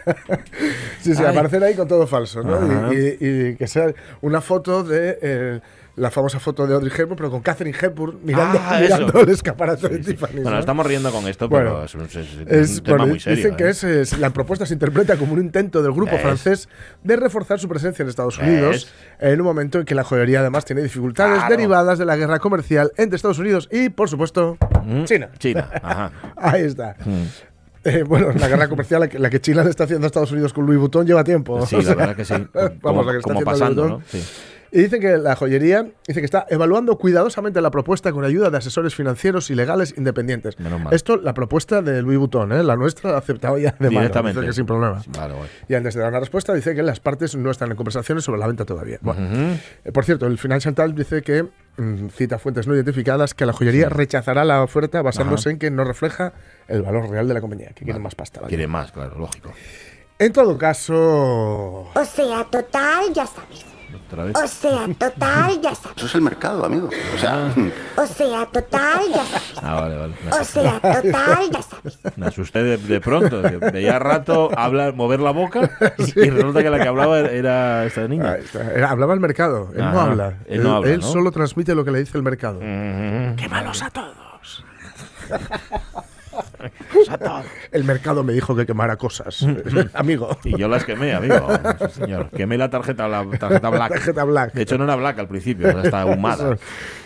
Sí, sí, aparecer ahí con todo falso, ¿no? Ajá. Y, y- y que sea una foto de eh, la famosa foto de Audrey Hepburn, pero con Catherine Hepburn mirando, Ah, mirando el escaparate de Sí. Tiffany. Bueno, estamos riendo con esto, Bueno, pero es un, es- es un Es, tema bueno, muy serio. dicen que ¿eh? es, es- la propuesta se interpreta como un intento del grupo francés de reforzar su presencia en Estados Unidos en un momento en que la joyería además tiene dificultades Claro. derivadas de la guerra comercial entre Estados Unidos y, por supuesto, Mm, China. China, ajá. Ahí está. Mm. Eh, bueno, la guerra comercial, la que, que China le está haciendo a Estados Unidos con Louis Vuitton lleva tiempo. Sí, O la verdad que sí. Vamos, Como, la que está como pasando, Louis ¿no? Sí. Y dicen que la joyería dice que está evaluando cuidadosamente la propuesta con ayuda de asesores financieros y legales independientes. Menos mal. Esto, la propuesta de Louis Vuitton, ¿eh? la nuestra la ha aceptado ya de mano, Directamente. dice que sin problemas. Vale. Y antes de dar una respuesta, dice que las partes no están en conversaciones sobre la venta todavía. Bueno, eh, por cierto, el Financial Times dice que, mm, cita fuentes no identificadas, que la joyería rechazará la oferta basándose en que no refleja el valor real de la compañía, que quieren más pasta. Quiere más, claro, lógico. En todo caso, O sea, total, ya sabes. Otra vez. O sea, total, ya sabes. Eso es el mercado, amigo. O sea, O sea, total, ya sabes. Ah, vale, vale. O sea, total, ya sabes. me asusté de, de pronto. Veía rato hablar, mover la boca y, y resulta que la que hablaba era esta niña. Era- hablaba el mercado, él no habla. él no habla, él ¿no? solo transmite lo que le dice el mercado. ¡Qué malos a todos! El mercado me dijo que quemara cosas. Amigo. Y yo las quemé, amigo. Señor. Quemé la tarjeta, la tarjeta black. Tarjeta black. De hecho, no era black al principio, ahora está ahumada.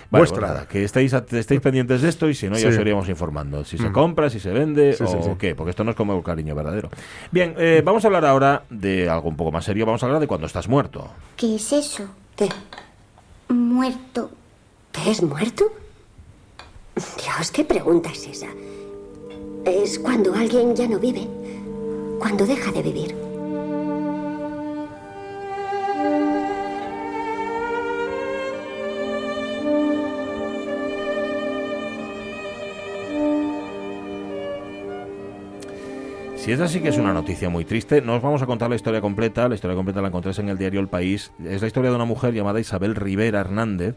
Vale, Vuestra. pues nada, que estéis, estéis pendientes de esto y si no, ya Sí. os iríamos informando. Si se compra, si se vende Sí, o sí, sí. qué, porque esto no es como el cariño verdadero. Bien, eh, vamos a hablar ahora de algo un poco más serio. Vamos a hablar de cuando estás muerto. ¿Qué es eso? ¿Qué? Muerto. ¿Te es muerto? Dios, ¿qué pregunta es esa? Es cuando alguien ya no vive, cuando deja de vivir. Si es así que es una noticia muy triste, no os vamos a contar la historia completa. La historia completa la encontráis en el diario El País. Es la historia de una mujer llamada Isabel Rivera Hernández,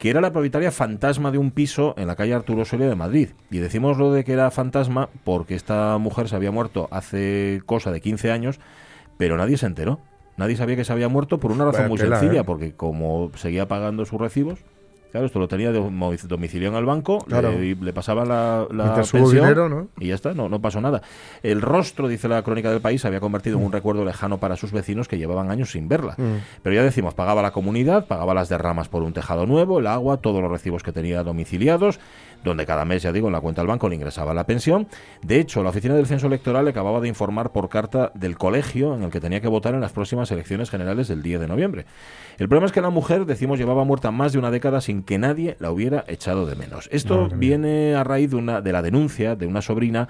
que era la propietaria fantasma de un piso en la calle Arturo Soria de Madrid. Y decimos lo de que era fantasma porque esta mujer se había muerto hace cosa de 15 años, pero nadie se enteró. Nadie sabía que se había muerto por una razón Vaya muy tela, sencilla, ¿eh? porque como seguía pagando sus recibos, claro, esto lo tenía de en el banco, Claro. le, le pasaba la, pensión dinero, ¿no? y ya está, no, no pasó nada. El rostro, dice la crónica del país, se había convertido en un recuerdo lejano para sus vecinos que llevaban años sin verla. Pero ya decimos, pagaba la comunidad, pagaba las derramas por un tejado nuevo, el agua, todos los recibos que tenía domiciliados, donde cada mes, ya digo, en la cuenta del banco le ingresaba la pensión. De hecho, la oficina del censo electoral le acababa de informar por carta del colegio en el que tenía que votar en las próximas elecciones generales del 10 de noviembre. El problema es que la mujer, decimos, llevaba muerta más de una década sin que nadie la hubiera echado de menos. Esto viene a raíz de, una, de la denuncia de una sobrina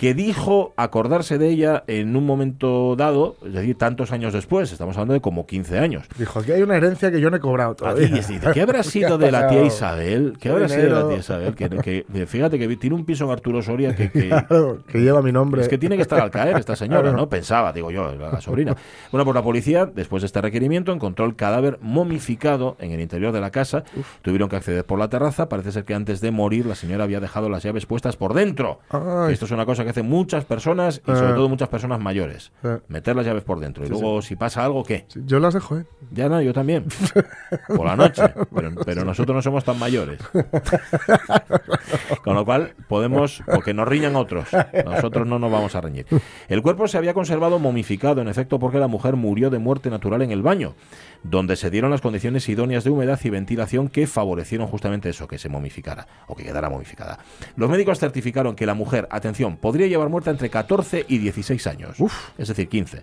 que dijo acordarse de ella en un momento dado, es decir, tantos años después, estamos hablando de como 15 años. Dijo, aquí hay una herencia que yo no he cobrado todavía. dice, ¿qué habrá sido ¿Qué ha de la tía? Isabel? ¿Qué habrá sido de la tía Isabel? Que, que- fíjate que tiene un piso en Arturo Soria que, que- Claro, que lleva mi nombre. es que tiene que estar al caer esta señora. ¿no? Pensaba, digo yo, la sobrina. Bueno, pues la policía, después de este requerimiento, encontró el cadáver momificado en el interior de la casa. Tuvieron que acceder por la terraza. Parece ser que antes de morir la señora había dejado las llaves puestas por dentro. Ay. Esto es una cosa que hacen muchas personas y sobre Ah. todo muchas personas mayores. Ah. Meter las llaves por dentro. Y luego, si pasa algo, ¿qué? Sí, Yo las dejo, ¿eh? Ya no, yo también. Por la noche. Pero, pero nosotros no somos tan mayores. Con lo cual podemos, porque nos riñan otros. Nosotros no nos vamos a reñir. El cuerpo se había conservado momificado, en efecto, porque la mujer murió de muerte natural en el baño, donde se dieron las condiciones idóneas de humedad y ventilación que favorecieron justamente eso, que se momificara o que quedara momificada. Los médicos certificaron que la mujer, atención, podría llevar muerta entre 14 y 16 años. Es decir, 15.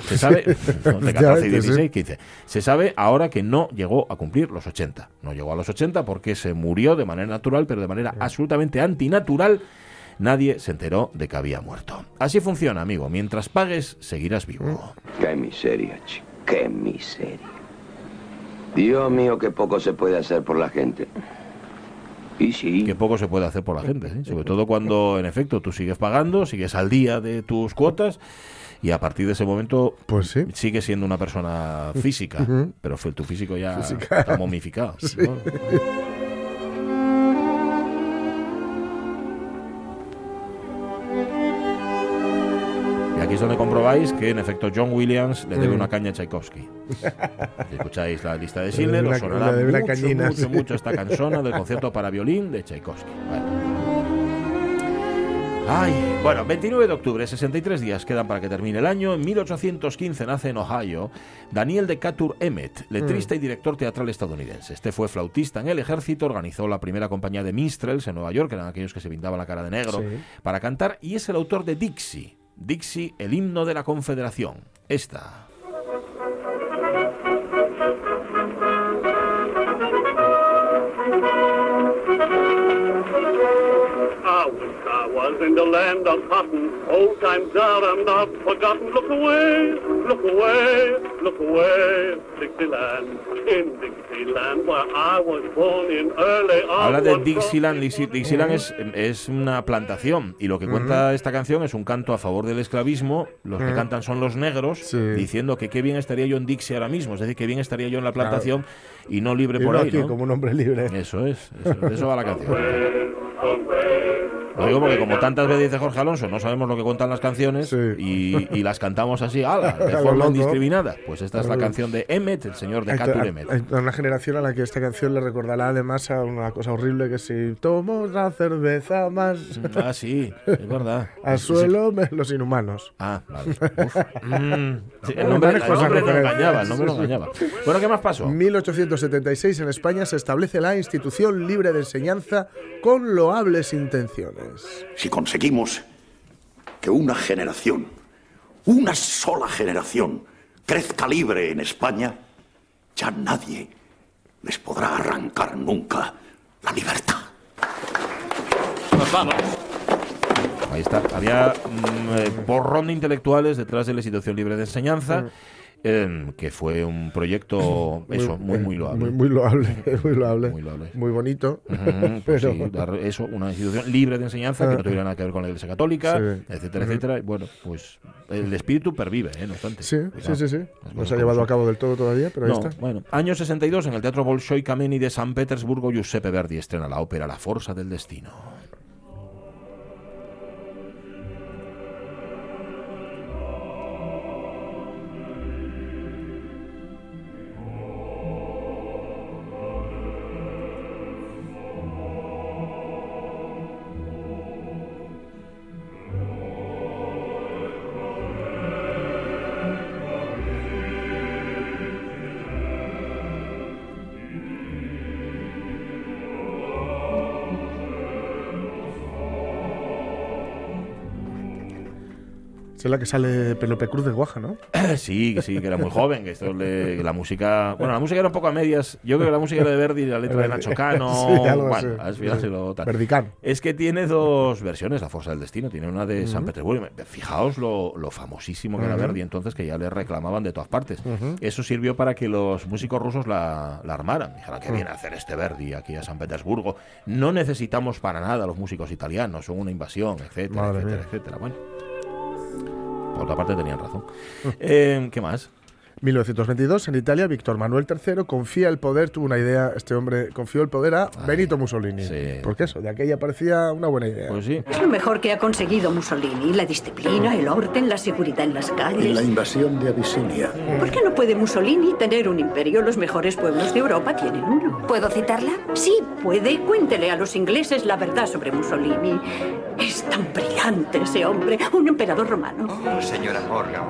Se sabe, de 14 y Efectivamente, sí. 16, 15. Se sabe ahora que no llegó a cumplir los 80. No llegó a los 80 porque se murió de manera natural, pero de manera absolutamente antinatural. Nadie se enteró de que había muerto. Así funciona, amigo. Mientras pagues, seguirás vivo. qué miseria, chico. Qué miseria. Dios mío, qué poco se puede hacer por la gente. Y sí. Que poco se puede hacer por la gente, ¿eh? sobre todo cuando, en efecto, tú sigues pagando, sigues al día de tus cuotas y a partir de ese momento Pues sí. sigues siendo una persona física, pero fue- tu físico ya Física. está momificado. ¿no? aquí es donde comprobáis que, en efecto, John Williams le debe Mm. una caña a Tchaikovsky. Si escucháis la lista de Le Schindler, os sonará una mucho, cañina, mucho, sí. mucho esta canzona del concierto para violín de Tchaikovsky. Vale. Ay, bueno, 29 de octubre, 63 días quedan para que termine el año. En 1815 nace en Ohio Daniel Decatur Emmett, letrista y director teatral estadounidense. Este fue flautista en el ejército, organizó la primera compañía de minstrels en Nueva York, que eran aquellos que se pintaban la cara de negro Sí. para cantar, y es el autor de Dixie. Dixie, el himno de la Confederación. Esta. Was in the land of cotton. Old times are not forgotten. Look away, look away, look away. Dixieland, in Dixieland, where I was born in early Habla de Dixieland. Dixie- Dixieland es, es una plantación y lo que cuenta esta canción es un canto a favor del esclavismo. Los que cantan son los negros, diciendo que qué bien estaría yo en Dixie ahora mismo, es decir, que bien estaría yo en la plantación y no libre Y por no ahí. aquí, ¿no? como un hombre libre. Eso es, eso, eso va la canción. Lo digo porque como tantas veces dice Jorge Alonso, no sabemos lo que cuentan las canciones y, y las cantamos así, ala, de A forma indiscriminada. Pues esta es la A canción de Emmet, el señor de Catur to- Emmet. hay una generación a la que esta canción le recordará además a una cosa horrible que si tomo otra cerveza más Ah, sí, es verdad. al suelo me- los inhumanos. Ah, vale. Uf. Mm, sí, el nombre, el nombre no engañaba, el nombre no Sí, sí. engañaba. Bueno, ¿qué más pasó? 1876 en España se establece la institución libre de enseñanza con loables intenciones. Si conseguimos que una generación, una sola generación, crezca libre en España, ya nadie les podrá arrancar nunca la libertad. Nos vamos. Ahí está. Había mm, eh, borrón de intelectuales detrás de la institución libre de enseñanza, eh, que fue un proyecto, eso, muy, muy loable. Muy, muy loable, muy loable. Muy loable. Muy bonito. Pues pero sí, dar eso, una institución libre de enseñanza que no tuviera nada que ver con la Iglesia Católica, Sí. etcétera, etcétera. Bueno, pues el espíritu pervive, ¿eh? No obstante. Sí, Cuidado. sí, sí, sí. No se ha llevado a cabo del todo todavía, pero ahí está. Bueno, año 62, en el Teatro Bolshoi Kameni de San Petersburgo, Giuseppe Verdi estrena la ópera La Forza del Destino. Es la que sale Penelope Cruz de Guaja, ¿no? Sí, que sí, que era muy joven, que esto le- que la música, bueno, la música era un poco a medias. Yo creo que la música era de Verdi y la letra de Nacho Cano. Sí, algo bueno, así. al final Sí. se lo tal. Verdicano. Es que tiene dos versiones, La Fuerza del Destino. Tiene una de San. Petersburgo. Fijaos lo, lo famosísimo que era. Verdi entonces, que ya le reclamaban de todas partes. Eso sirvió para que los músicos rusos la, la armaran. Dijeron Mm. viene a hacer este Verdi aquí a San Petersburgo. No necesitamos para nada a los músicos italianos, son una invasión, etcétera, Madre etcétera, mía. etcétera. Bueno. Por otra parte tenían razón. Eh, ¿Qué más? 1922, en Italia, Víctor Manuel III confía el poder, tuvo una idea, este hombre confió el poder a Benito Mussolini. Porque eso, de aquella parecía una buena idea. Pues sí. Es lo mejor que ha conseguido Mussolini. La disciplina, el orden, la seguridad en las Y calles. la invasión de Abisinia. ¿Por qué no puede Mussolini tener un imperio? Los mejores pueblos de Europa tienen uno. ¿Puedo citarla? Sí, puede. Cuéntele a los ingleses la verdad sobre Mussolini. Es tan brillante ese hombre, un emperador romano. Oh, señora Morgan,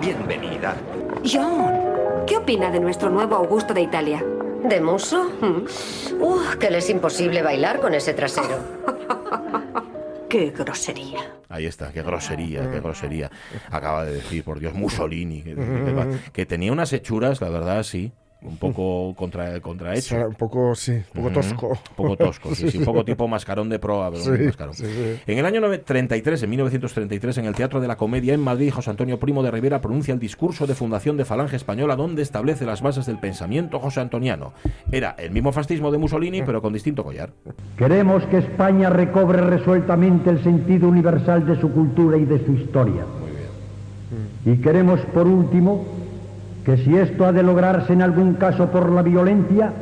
bienvenida. John, ¿qué opina de nuestro nuevo Augusto de Italia? ¿De muso? Uh, que le es imposible bailar con ese trasero. Qué grosería. Ahí está, qué grosería, qué grosería. Acaba de decir, por Dios, Mussolini, que, que- que tenía unas hechuras, la verdad, sí, un poco contra, contrahecho. Un poco, sí, un poco tosco. Un poco tosco, sí, sí, un poco tipo mascarón de proa, pero un Sí, mascarón. sí, sí. En el año nove- 33, en 1933, en el Teatro de la Comedia en Madrid, José Antonio Primo de Rivera pronuncia el discurso de fundación de Falange Española donde establece las bases del pensamiento josé antoniano. Era el mismo fascismo de Mussolini, pero con distinto collar. Queremos que España recobre resueltamente el sentido universal de su cultura y de su historia. Y queremos, por último, que si esto ha de lograrse en algún caso por la violencia,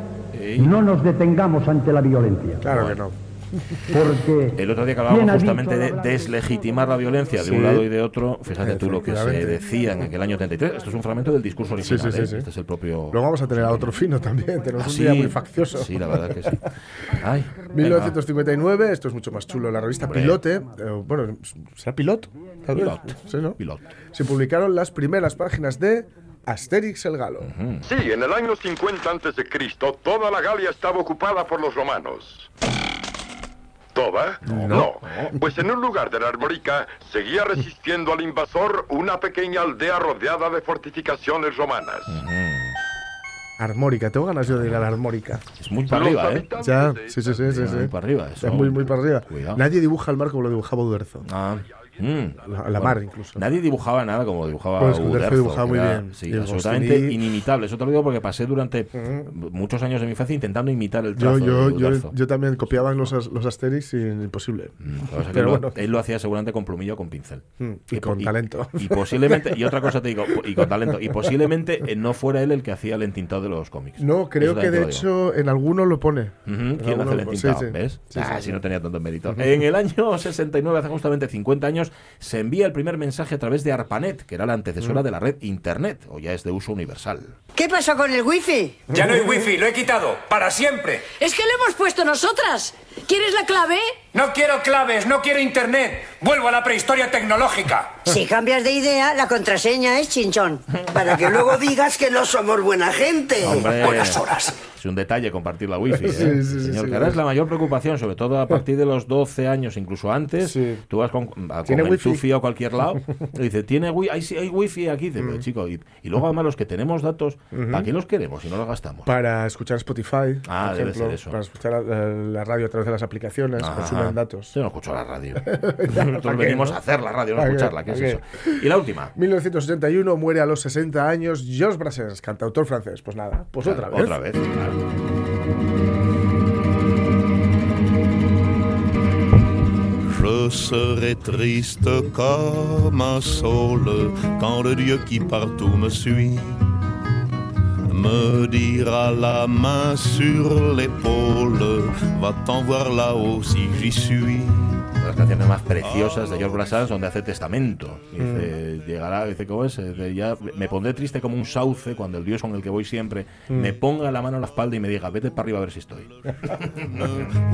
no nos detengamos ante la violencia. Claro que no. Porque El otro día que ¿quién hablábamos ha justamente de deslegitimar la violencia de Sí. un lado y de otro, fíjate tú lo que se decía en aquel año 33. Esto es un fragmento del discurso original. sí, sí, ¿eh? sí. Este es el propio. Luego vamos a tener a otro fino también, tenemos Ah, un día muy faccioso. Sí, la verdad que sí. Ay, venga. 1959, esto es mucho más chulo, la revista Hombre. Pilote, eh, bueno, ¿será Pilot? Pilot. Sí, ¿no? Pilot. Se publicaron las primeras páginas de Asterix el Galo. Sí, en el año 50 antes de Cristo, toda la Galia estaba ocupada por los romanos. ¿Toda? No. Pues en un lugar de la Armórica seguía resistiendo al invasor una pequeña aldea rodeada de fortificaciones romanas. Armórica, tengo ganas yo de ir a la armórica. Es muy para arriba, ¿eh? Ya, sí, sí, sí, sí. sí. Muy para arriba, eso. Es muy, muy para arriba. Cuidado. Nadie dibuja el mar como lo dibujaba Uderzo. Ah. Mm. La, la mar, incluso. Nadie dibujaba nada como dibujaba Pues Uderzo dibujaba muy era, bien. Sí, Y absolutamente inimitable. Eso te lo digo porque pasé durante muchos años de mi infancia intentando imitar el trazo yo, de yo, yo también copiaba en los, los Asterix y imposible. Lo que pasa es que Pero lo- él lo hacía seguramente con plumillo con pincel. Mm, y con talento. Y posiblemente, y otra cosa te digo, y con talento, y posiblemente eh, no fuera él el que hacía el entintado de los cómics. No, creo que de hecho en alguno lo pone. En ¿Quién hace el entintado? Sí, sí. ¿Ves? Ah, si no tenía tanto mérito. En el año 69, hace justamente 50 años, se envía el primer mensaje a través de ARPANET, que era la antecesora Mm. de la red Internet, o ya es de uso universal. ¿Qué pasó con el wifi? Ya no hay wifi, lo he quitado, para siempre. Es que lo hemos puesto nosotras. ¿Quieres la clave? No quiero claves, no quiero internet. Vuelvo a la prehistoria tecnológica. Si cambias de idea, la contraseña es chinchón. Para que luego digas que no somos buena gente. Hombre, Buenas horas. Es un detalle compartir la wifi. ¿eh? Sí, sí, Señor, sí, que ahora sí. es la mayor preocupación, sobre todo a partir de los 12 años, incluso antes. Tú vas con, a- con ¿Tiene el wifi? a cualquier lado y dice, ¿tiene wi hay, hay wifi aquí? Dice, "Pero, chico, y, y luego además los que tenemos datos. ¿para qué los queremos si no los gastamos? Para escuchar Spotify, Ah, por debe ejemplo, ser eso. para escuchar la, la radio a través de las aplicaciones, Ajá. consumen datos. Yo no escucho la radio. Ya, Nosotros ¿para qué, venimos no? a hacer la radio, no a escucharla. ¿Qué es ¿Para eso? Y la última. 1971 muere a los 60 años Georges Brassens, cantautor francés. Pues nada, pues otra vez. Otra vez. Je serai triste comme un saule quand le Dieu qui partout me suit me dira la main sur l'épaule, va-t'en voir là-haut si j'y suis. De las canciones más preciosas de George Brassens donde hace testamento. Dice, llegará, dice, ¿cómo es? Dice, ya me pondré triste como un sauce cuando el Dios con el que voy siempre Mm. me ponga la mano en la espalda y me diga, vete para arriba a ver si estoy.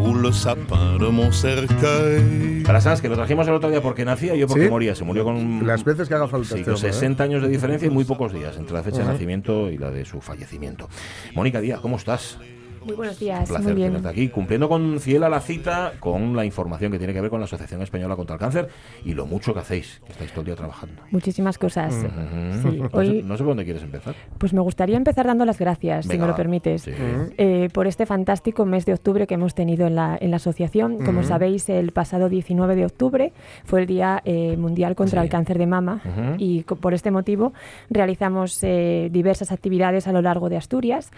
De. Brassens, que lo trajimos el otro día porque nacía y yo porque ¿Sí? moría. Se murió con Las veces que haga falta. Sí, este con hombre, ¿eh? 60 años de diferencia y muy pocos días entre la fecha de Ujú. nacimiento y la de su fallecimiento. Mónica Díaz, ¿cómo estás? Muy buenos Un días, placer muy bien. tenerte aquí, cumpliendo con fiel a la cita con la información que tiene que ver con la Asociación Española contra el Cáncer y lo mucho que hacéis, que estáis todo el día trabajando. Muchísimas cosas. Ujú. Sí, no, hoy- sé, no sé por dónde quieres empezar. Pues me gustaría empezar dando las gracias, si Venga, me lo permites, Sí. eh, por este fantástico mes de octubre que hemos tenido en la, en la asociación. Como Ujú. sabéis, el pasado 19 de octubre fue el Día eh, Mundial contra el Cáncer de Mama y por este motivo realizamos eh, diversas actividades a lo largo de Asturias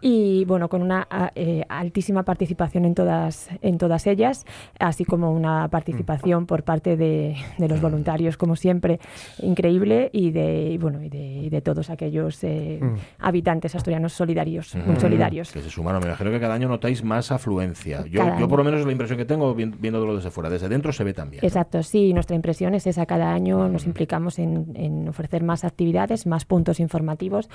y bueno, con una a- eh, altísima participación en todas, en todas ellas, así como una participación por parte de, de los voluntarios, como siempre, increíble, y de, y bueno, y de, y de todos aquellos eh, Mm. habitantes asturianos solidarios, muy Ujú. solidarios. Que se sumaron. Me imagino que cada año notáis más afluencia. Yo, yo por lo menos es la impresión que tengo vi- viéndolo desde fuera. Desde dentro se ve también. Exacto, sí, nuestra impresión es esa. Cada año nos implicamos en, en ofrecer más actividades, más puntos informativos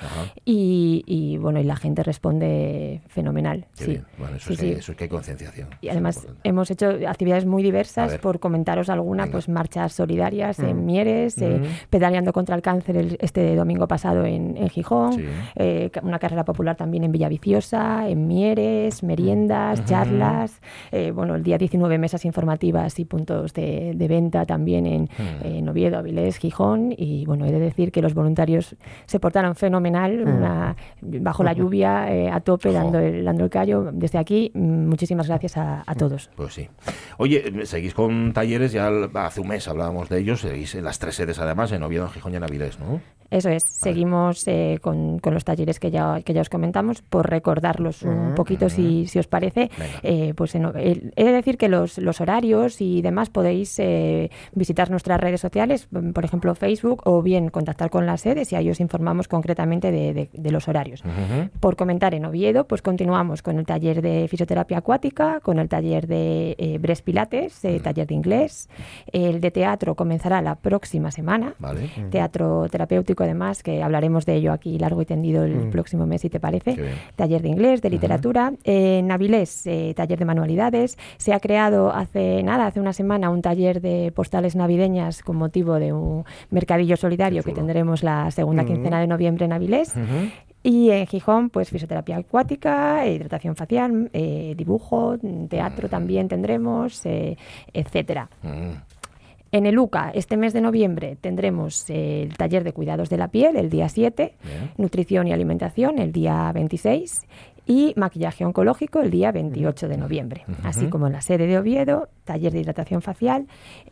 y, y, bueno, y la gente responde fenomenal. Qué sí. bien. Bueno, eso, Sí, es que, sí. eso es que hay concienciación. Y además hemos hecho actividades muy diversas, ver. por comentaros alguna, pues marchas solidarias en Mm. Mieres, eh, Mm. pedaleando contra el cáncer el- este domingo pasado en, en Gijón, Sí. eh, una carrera popular también en Villaviciosa, en Mieres, meriendas, Ujú. charlas, eh, bueno, el día 19 mesas informativas y puntos de, de venta también en, Mm. en Oviedo, Avilés, Gijón y bueno, he de decir que los voluntarios se portaron fenomenal, Mm. una- bajo la lluvia, a tope, dando el, dando el callo. Desde aquí, muchísimas gracias a, a todos. Pues sí. Oye, seguís con talleres, ya hace un mes hablábamos de ellos, seguís en las tres sedes además, en Oviedo, en Gijón y en Avilés, ¿no? Eso es, seguimos eh, con, con los talleres que ya, que ya os comentamos, por recordarlos un Ujú, poquito si, si os parece. Eh, pues en- he de decir que los, los horarios y demás podéis eh, visitar nuestras redes sociales, por ejemplo Facebook, o bien contactar con las sedes y ahí os informamos concretamente de, de- de los horarios. Por comentar en Oviedo, pues continuamos con el taller de fisioterapia acuática, con el taller de eh, Breast Pilates, eh, taller de inglés. El de teatro comenzará la próxima semana. Vale. Teatro terapéutico, además, que hablaremos de ello aquí largo y tendido el Mm. próximo mes, si te parece. Taller de inglés, de literatura. En Avilés, eh, taller de manualidades. Se ha creado hace nada, hace una semana, un taller de postales navideñas con motivo de un mercadillo solidario que tendremos la segunda quincena de noviembre en Avilés. Y en Gijón, pues fisioterapia acuática, eh, hidratación facial, eh, dibujo, teatro también tendremos, eh, etcétera. Mm. En el UCA, este mes de noviembre, tendremos eh, el taller de cuidados de la piel el día 7, nutrición y alimentación el día 26 y maquillaje oncológico el día 28 de noviembre, así como en la sede de Oviedo, taller de hidratación facial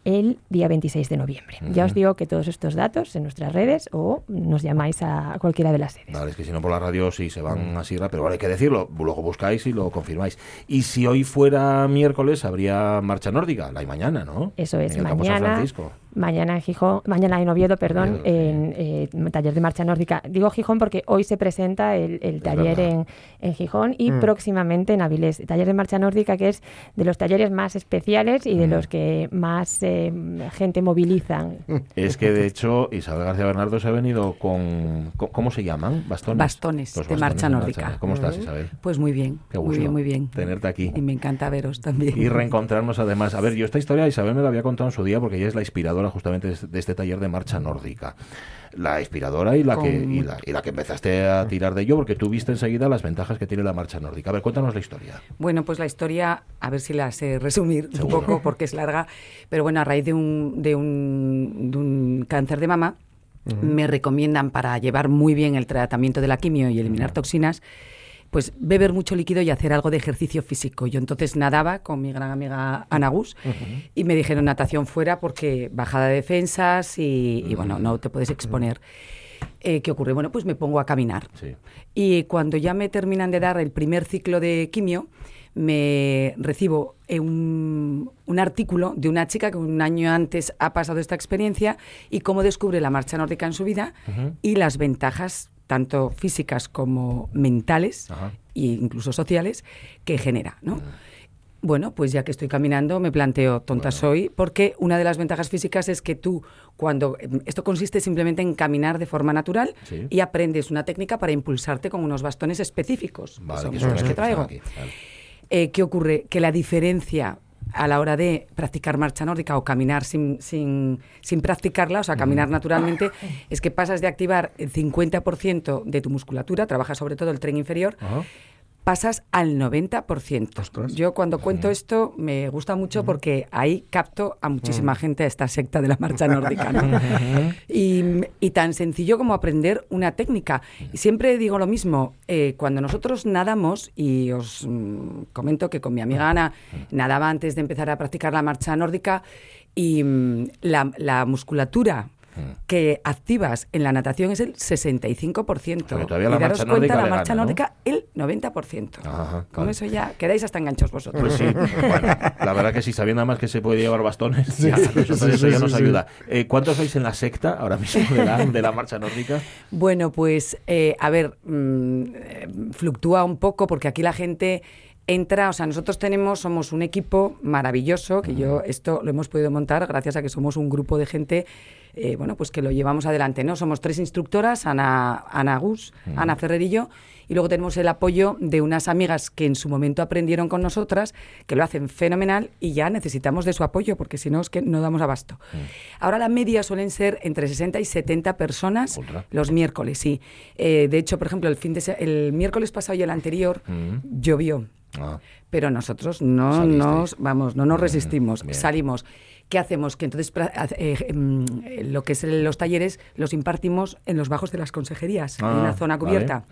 el día 26 de noviembre. Ya os digo que todos estos datos en nuestras redes o nos llamáis a cualquiera de las sedes. Vale, es que si no por la radio sí se van así rápido, pero vale, hay que decirlo, luego buscáis y lo confirmáis. Y si hoy fuera miércoles, habría marcha nórdica, la hay mañana, ¿no? Eso es, En el Campo San mañana, Francisco. Mañana en Gijón, mañana en Oviedo, perdón, en eh, taller de marcha nórdica. Digo Gijón porque hoy se presenta el, el taller en, en Gijón y Mm. próximamente en Avilés. Taller de marcha nórdica que es de los talleres más especiales y de Mm. los que más eh, gente movilizan. Es que de hecho Isabel García Bernardo se ha venido con, co- ¿cómo se llaman? Bastones. Bastones de marcha de nórdica. ¿Cómo estás Mm. Isabel? Pues muy bien, Qué muy gusto bien, muy bien. Tenerte aquí. Y me encanta veros también. Y reencontrarnos además. A ver, yo esta historia Isabel me la había contado en su día porque ella es la inspiradora justamente de este- de este taller de marcha nórdica. La inspiradora y la, que, y la, y la que empezaste a tirar de ello porque tú viste enseguida las ventajas que tiene la marcha nórdica. A ver, cuéntanos la historia. Bueno, pues la historia, a ver si la sé resumir Seguro. un poco porque es larga, pero bueno, a raíz de un, de un, de un cáncer de mama, me recomiendan para llevar muy bien el tratamiento de la quimio y eliminar toxinas, pues beber mucho líquido y hacer algo de ejercicio físico. Yo entonces nadaba con mi gran amiga Ana Gus y me dijeron natación fuera porque bajada de defensas y, y, bueno, no te puedes exponer. Eh, ¿Qué ocurre? Bueno, pues me pongo a caminar. Y cuando ya me terminan de dar el primer ciclo de quimio, me recibo eh, un, un artículo de una chica que un año antes ha pasado esta experiencia y cómo descubre la marcha nórdica en su vida y las ventajas tanto físicas como mentales e incluso sociales que genera, ¿no? Bueno, pues ya que estoy caminando, me planteo tonta soy, porque una de las ventajas físicas es que tú, cuando em, esto consiste simplemente en caminar de forma natural Sí. y aprendes una técnica para impulsarte con unos bastones específicos, que Vale, son que los son que estos que traigo. están aquí, vale. Eh, ¿Qué ocurre? Que la diferencia a la hora de practicar marcha nórdica o caminar sin, sin, sin practicarla, o sea, caminar naturalmente, es que pasas de activar el 50% de tu musculatura, trabaja sobre todo el tren inferior, pasas al 90%. Yo cuando cuento esto me gusta mucho porque ahí capto a muchísima gente a esta secta de la marcha nórdica. ¿no? y, y tan sencillo como aprender una técnica. Siempre digo lo mismo, eh, cuando nosotros nadamos, y os mm, comento que con mi amiga Ana nadaba antes de empezar a practicar la marcha nórdica, y mm, la, la musculatura que activas en la natación es el 65%. sea, que todavía y la daros marcha cuenta, la marcha nórdica el 90%. Ajá, Con eso ya quedáis hasta enganchos vosotros. Pues sí, bueno, la verdad que sí, sabiendo además que se puede llevar bastones, Sí, ya, nosotros sí, eso sí, ya sí, nos sí. ayuda. Eh, ¿Cuántos sois en la secta ahora mismo de la, de la marcha nórdica? Bueno, pues eh, a ver, mm, fluctúa un poco porque aquí la gente entra, o sea, nosotros tenemos, somos un equipo maravilloso, que yo esto lo hemos podido montar gracias a que somos un grupo de gente, eh, bueno, pues que lo llevamos adelante, ¿no? Somos tres instructoras, Ana, Ana Gus, Ana Ferrer y yo, y luego tenemos el apoyo de unas amigas que en su momento aprendieron con nosotras, que lo hacen fenomenal y ya necesitamos de su apoyo, porque si no es que no damos abasto. Ahora la media suelen ser entre 60 y 70 personas los miércoles, sí. Eh, de hecho, por ejemplo, el, fin de el miércoles pasado y el anterior llovió. Ah. Pero nosotros no Salisteis. nos, vamos, no nos resistimos, bien. salimos. ¿Qué hacemos? Que entonces eh, mm, eh, lo que es los talleres los impartimos en los bajos de las consejerías, en Ah, una zona vale. cubierta.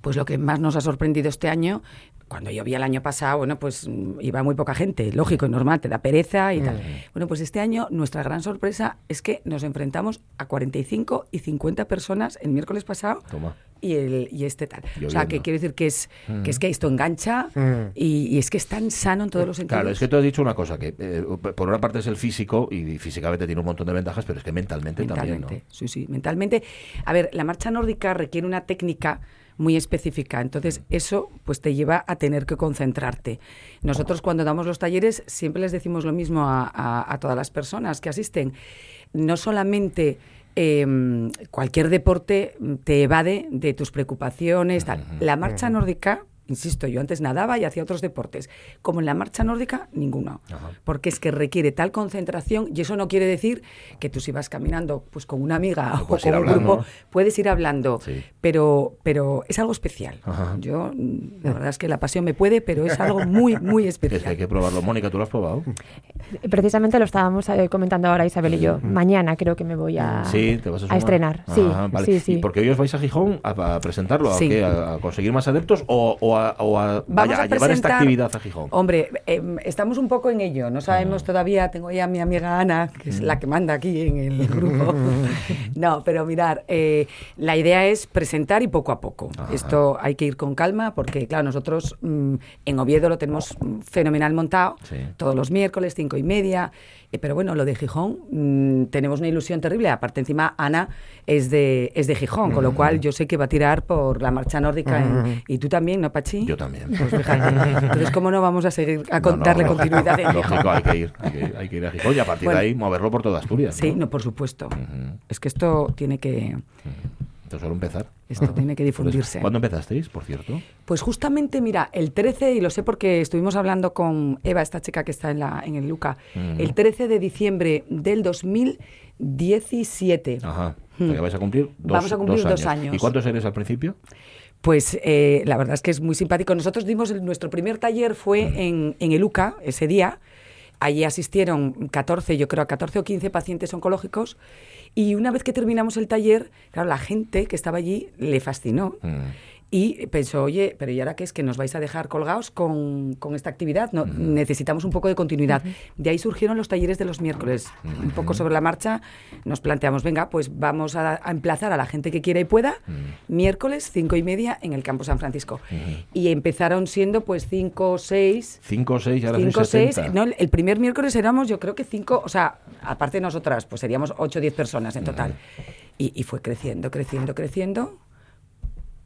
Pues lo que más nos ha sorprendido este año, cuando yo vi el año pasado, bueno, pues mm, iba muy poca gente, lógico y normal, te da pereza y tal. Bueno, pues este año nuestra gran sorpresa es que nos enfrentamos a 45 y 50 personas el miércoles pasado Toma. y, el, y este tal. O sea, que quiero decir que es, Mm. que es que esto engancha Mm. y, y es que es tan sano en todos los sentidos. Claro, es que tú has dicho una cosa, que eh, por una parte es el físico y físicamente tiene un montón de ventajas, pero es que mentalmente, mentalmente, también, sí, sí, mentalmente. A ver, la marcha nórdica requiere una técnica muy específica, entonces eso pues te lleva a tener que concentrarte. Nosotros cuando damos los talleres siempre les decimos lo mismo a, a- a todas las personas que asisten. No solamente em, cualquier deporte te evade de tus preocupaciones, tal. La marcha nórdica insisto, yo antes nadaba y hacía otros deportes. Como en la marcha nórdica, ninguno. Porque es que requiere tal concentración y eso no quiere decir que tú si vas caminando pues con una amiga o con un hablando. grupo, puedes ir hablando, pero, pero es algo especial. Ajá. Yo, mm, la verdad es que la pasión me puede, pero es algo muy, muy Es que hay especial. que probarlo. Mónica, ¿tú lo has probado? Precisamente lo estábamos eh, comentando ahora Isabel y yo. Mañana creo que me voy a, Sí, te vas a, estrenar. Sí, Ajá, vale. sí, sí. ¿Y porque hoy os vais a Gijón a, a presentarlo? ¿A, Sí. qué? ¿A, a conseguir más adeptos o, o a, o a- vaya, a a llevar esta actividad a Gijón? Hombre, em, estamos un poco en ello, no sabemos todavía, tengo ya a mi amiga Ana, que es la que manda aquí en el grupo. no, pero mirar, eh, la idea es presentar y poco a poco. Esto hay que ir con calma porque, claro, nosotros mm, en Oviedo lo tenemos mm, fenomenal montado, todos los miércoles, cinco y media, eh, pero bueno, lo de Gijón, mm, tenemos una ilusión terrible, aparte encima Ana es de, es de Gijón, con lo cual yo sé que va a tirar por la marcha nórdica en- y tú también, ¿no, Pachi? Yo también. Pues fíjate. Entonces, ¿cómo no vamos a seguir a No, lógico, continuidad en Lógico, hay que ir, hay que, hay que ir a Gijón y a partir Bueno. de ahí moverlo por toda Asturias. Sí, no, por supuesto. Es que esto tiene que... Esto suele empezar. Esto tiene que difundirse. ¿Cuándo empezasteis, por cierto? Pues justamente, mira, el 13, y lo sé porque estuvimos hablando con Eva, esta chica que está en, la, en el Luca, el 13 de diciembre del 2017. Ajá. O sea que vais a cumplir dos, Vamos a cumplir dos años. ¿Y cuántos eres al principio? Pues eh, la verdad es que es muy simpático. Nosotros dimos el- nuestro primer taller fue en, en el UCA ese día. Allí asistieron 14, yo creo, 14 o 15 pacientes oncológicos. Y una vez que terminamos el taller, claro, la gente que estaba allí le fascinó. Y pensó, oye, pero ¿y ahora qué es? ¿Que nos vais a dejar colgados con, con esta actividad? No, Necesitamos un poco de continuidad. De ahí surgieron los talleres de los miércoles. Un poco sobre la marcha nos planteamos, venga, pues vamos a, a emplazar a la gente que quiera y pueda, miércoles, cinco y media, en el Campo San Francisco. Y empezaron siendo pues cinco o seis... Cinco o seis, ahora Cinco seis, 70. no, el primer miércoles éramos yo creo que cinco, o sea, aparte de nosotras, pues seríamos ocho o diez personas en total. Y, y fue creciendo, creciendo, creciendo.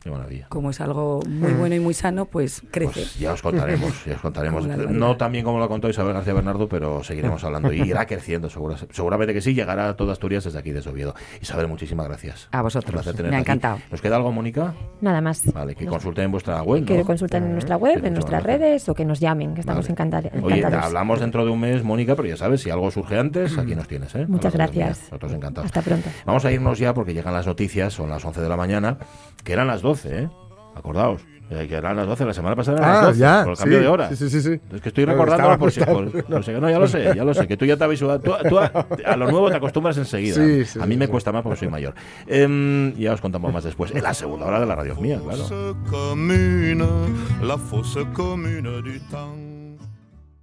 Qué maravilla. Como es algo muy bueno y muy sano, pues crece. Ya os contaremos, ya os contaremos. No tan bien como lo ha contado Isabel García Bernardo, pero seguiremos hablando. Y irá creciendo, segura- seguramente que sí, llegará a toda Asturias desde aquí, desde Oviedo. Isabel, muchísimas gracias. A vosotros. Un placer Me tenerte ha aquí. encantado. ¿Nos queda algo, Mónica? Nada más. Vale, que consulten en vuestra web, Que consulten en nuestra web, en nuestras redes o que nos llamen, que estamos encanta- Oye, encantados. hablamos dentro de un mes, Mónica, pero ya sabes, si algo surge antes, aquí nos tienes, ¿eh? Muchas gracias. Nosotros encantados. Hasta pronto. Vamos a irnos ya porque llegan las noticias, son las 11 de la mañana, que eran las 12, ¿eh? Acordaos. eh, Que eran las 12, la semana pasada eran Ah, las 12, ya, por el cambio sí, de hora. sí, sí, sí. Es que estoy Pero recordando por si... por- por si- no, ya lo sé, ya lo sé, que tú ya te habéis... Tú, tú a, a lo nuevo te acostumbras enseguida. Sí, sí, a mí sí, me sí. cuesta más porque soy mayor. Em, ya os contamos más después. En la segunda hora de la radio mía, claro.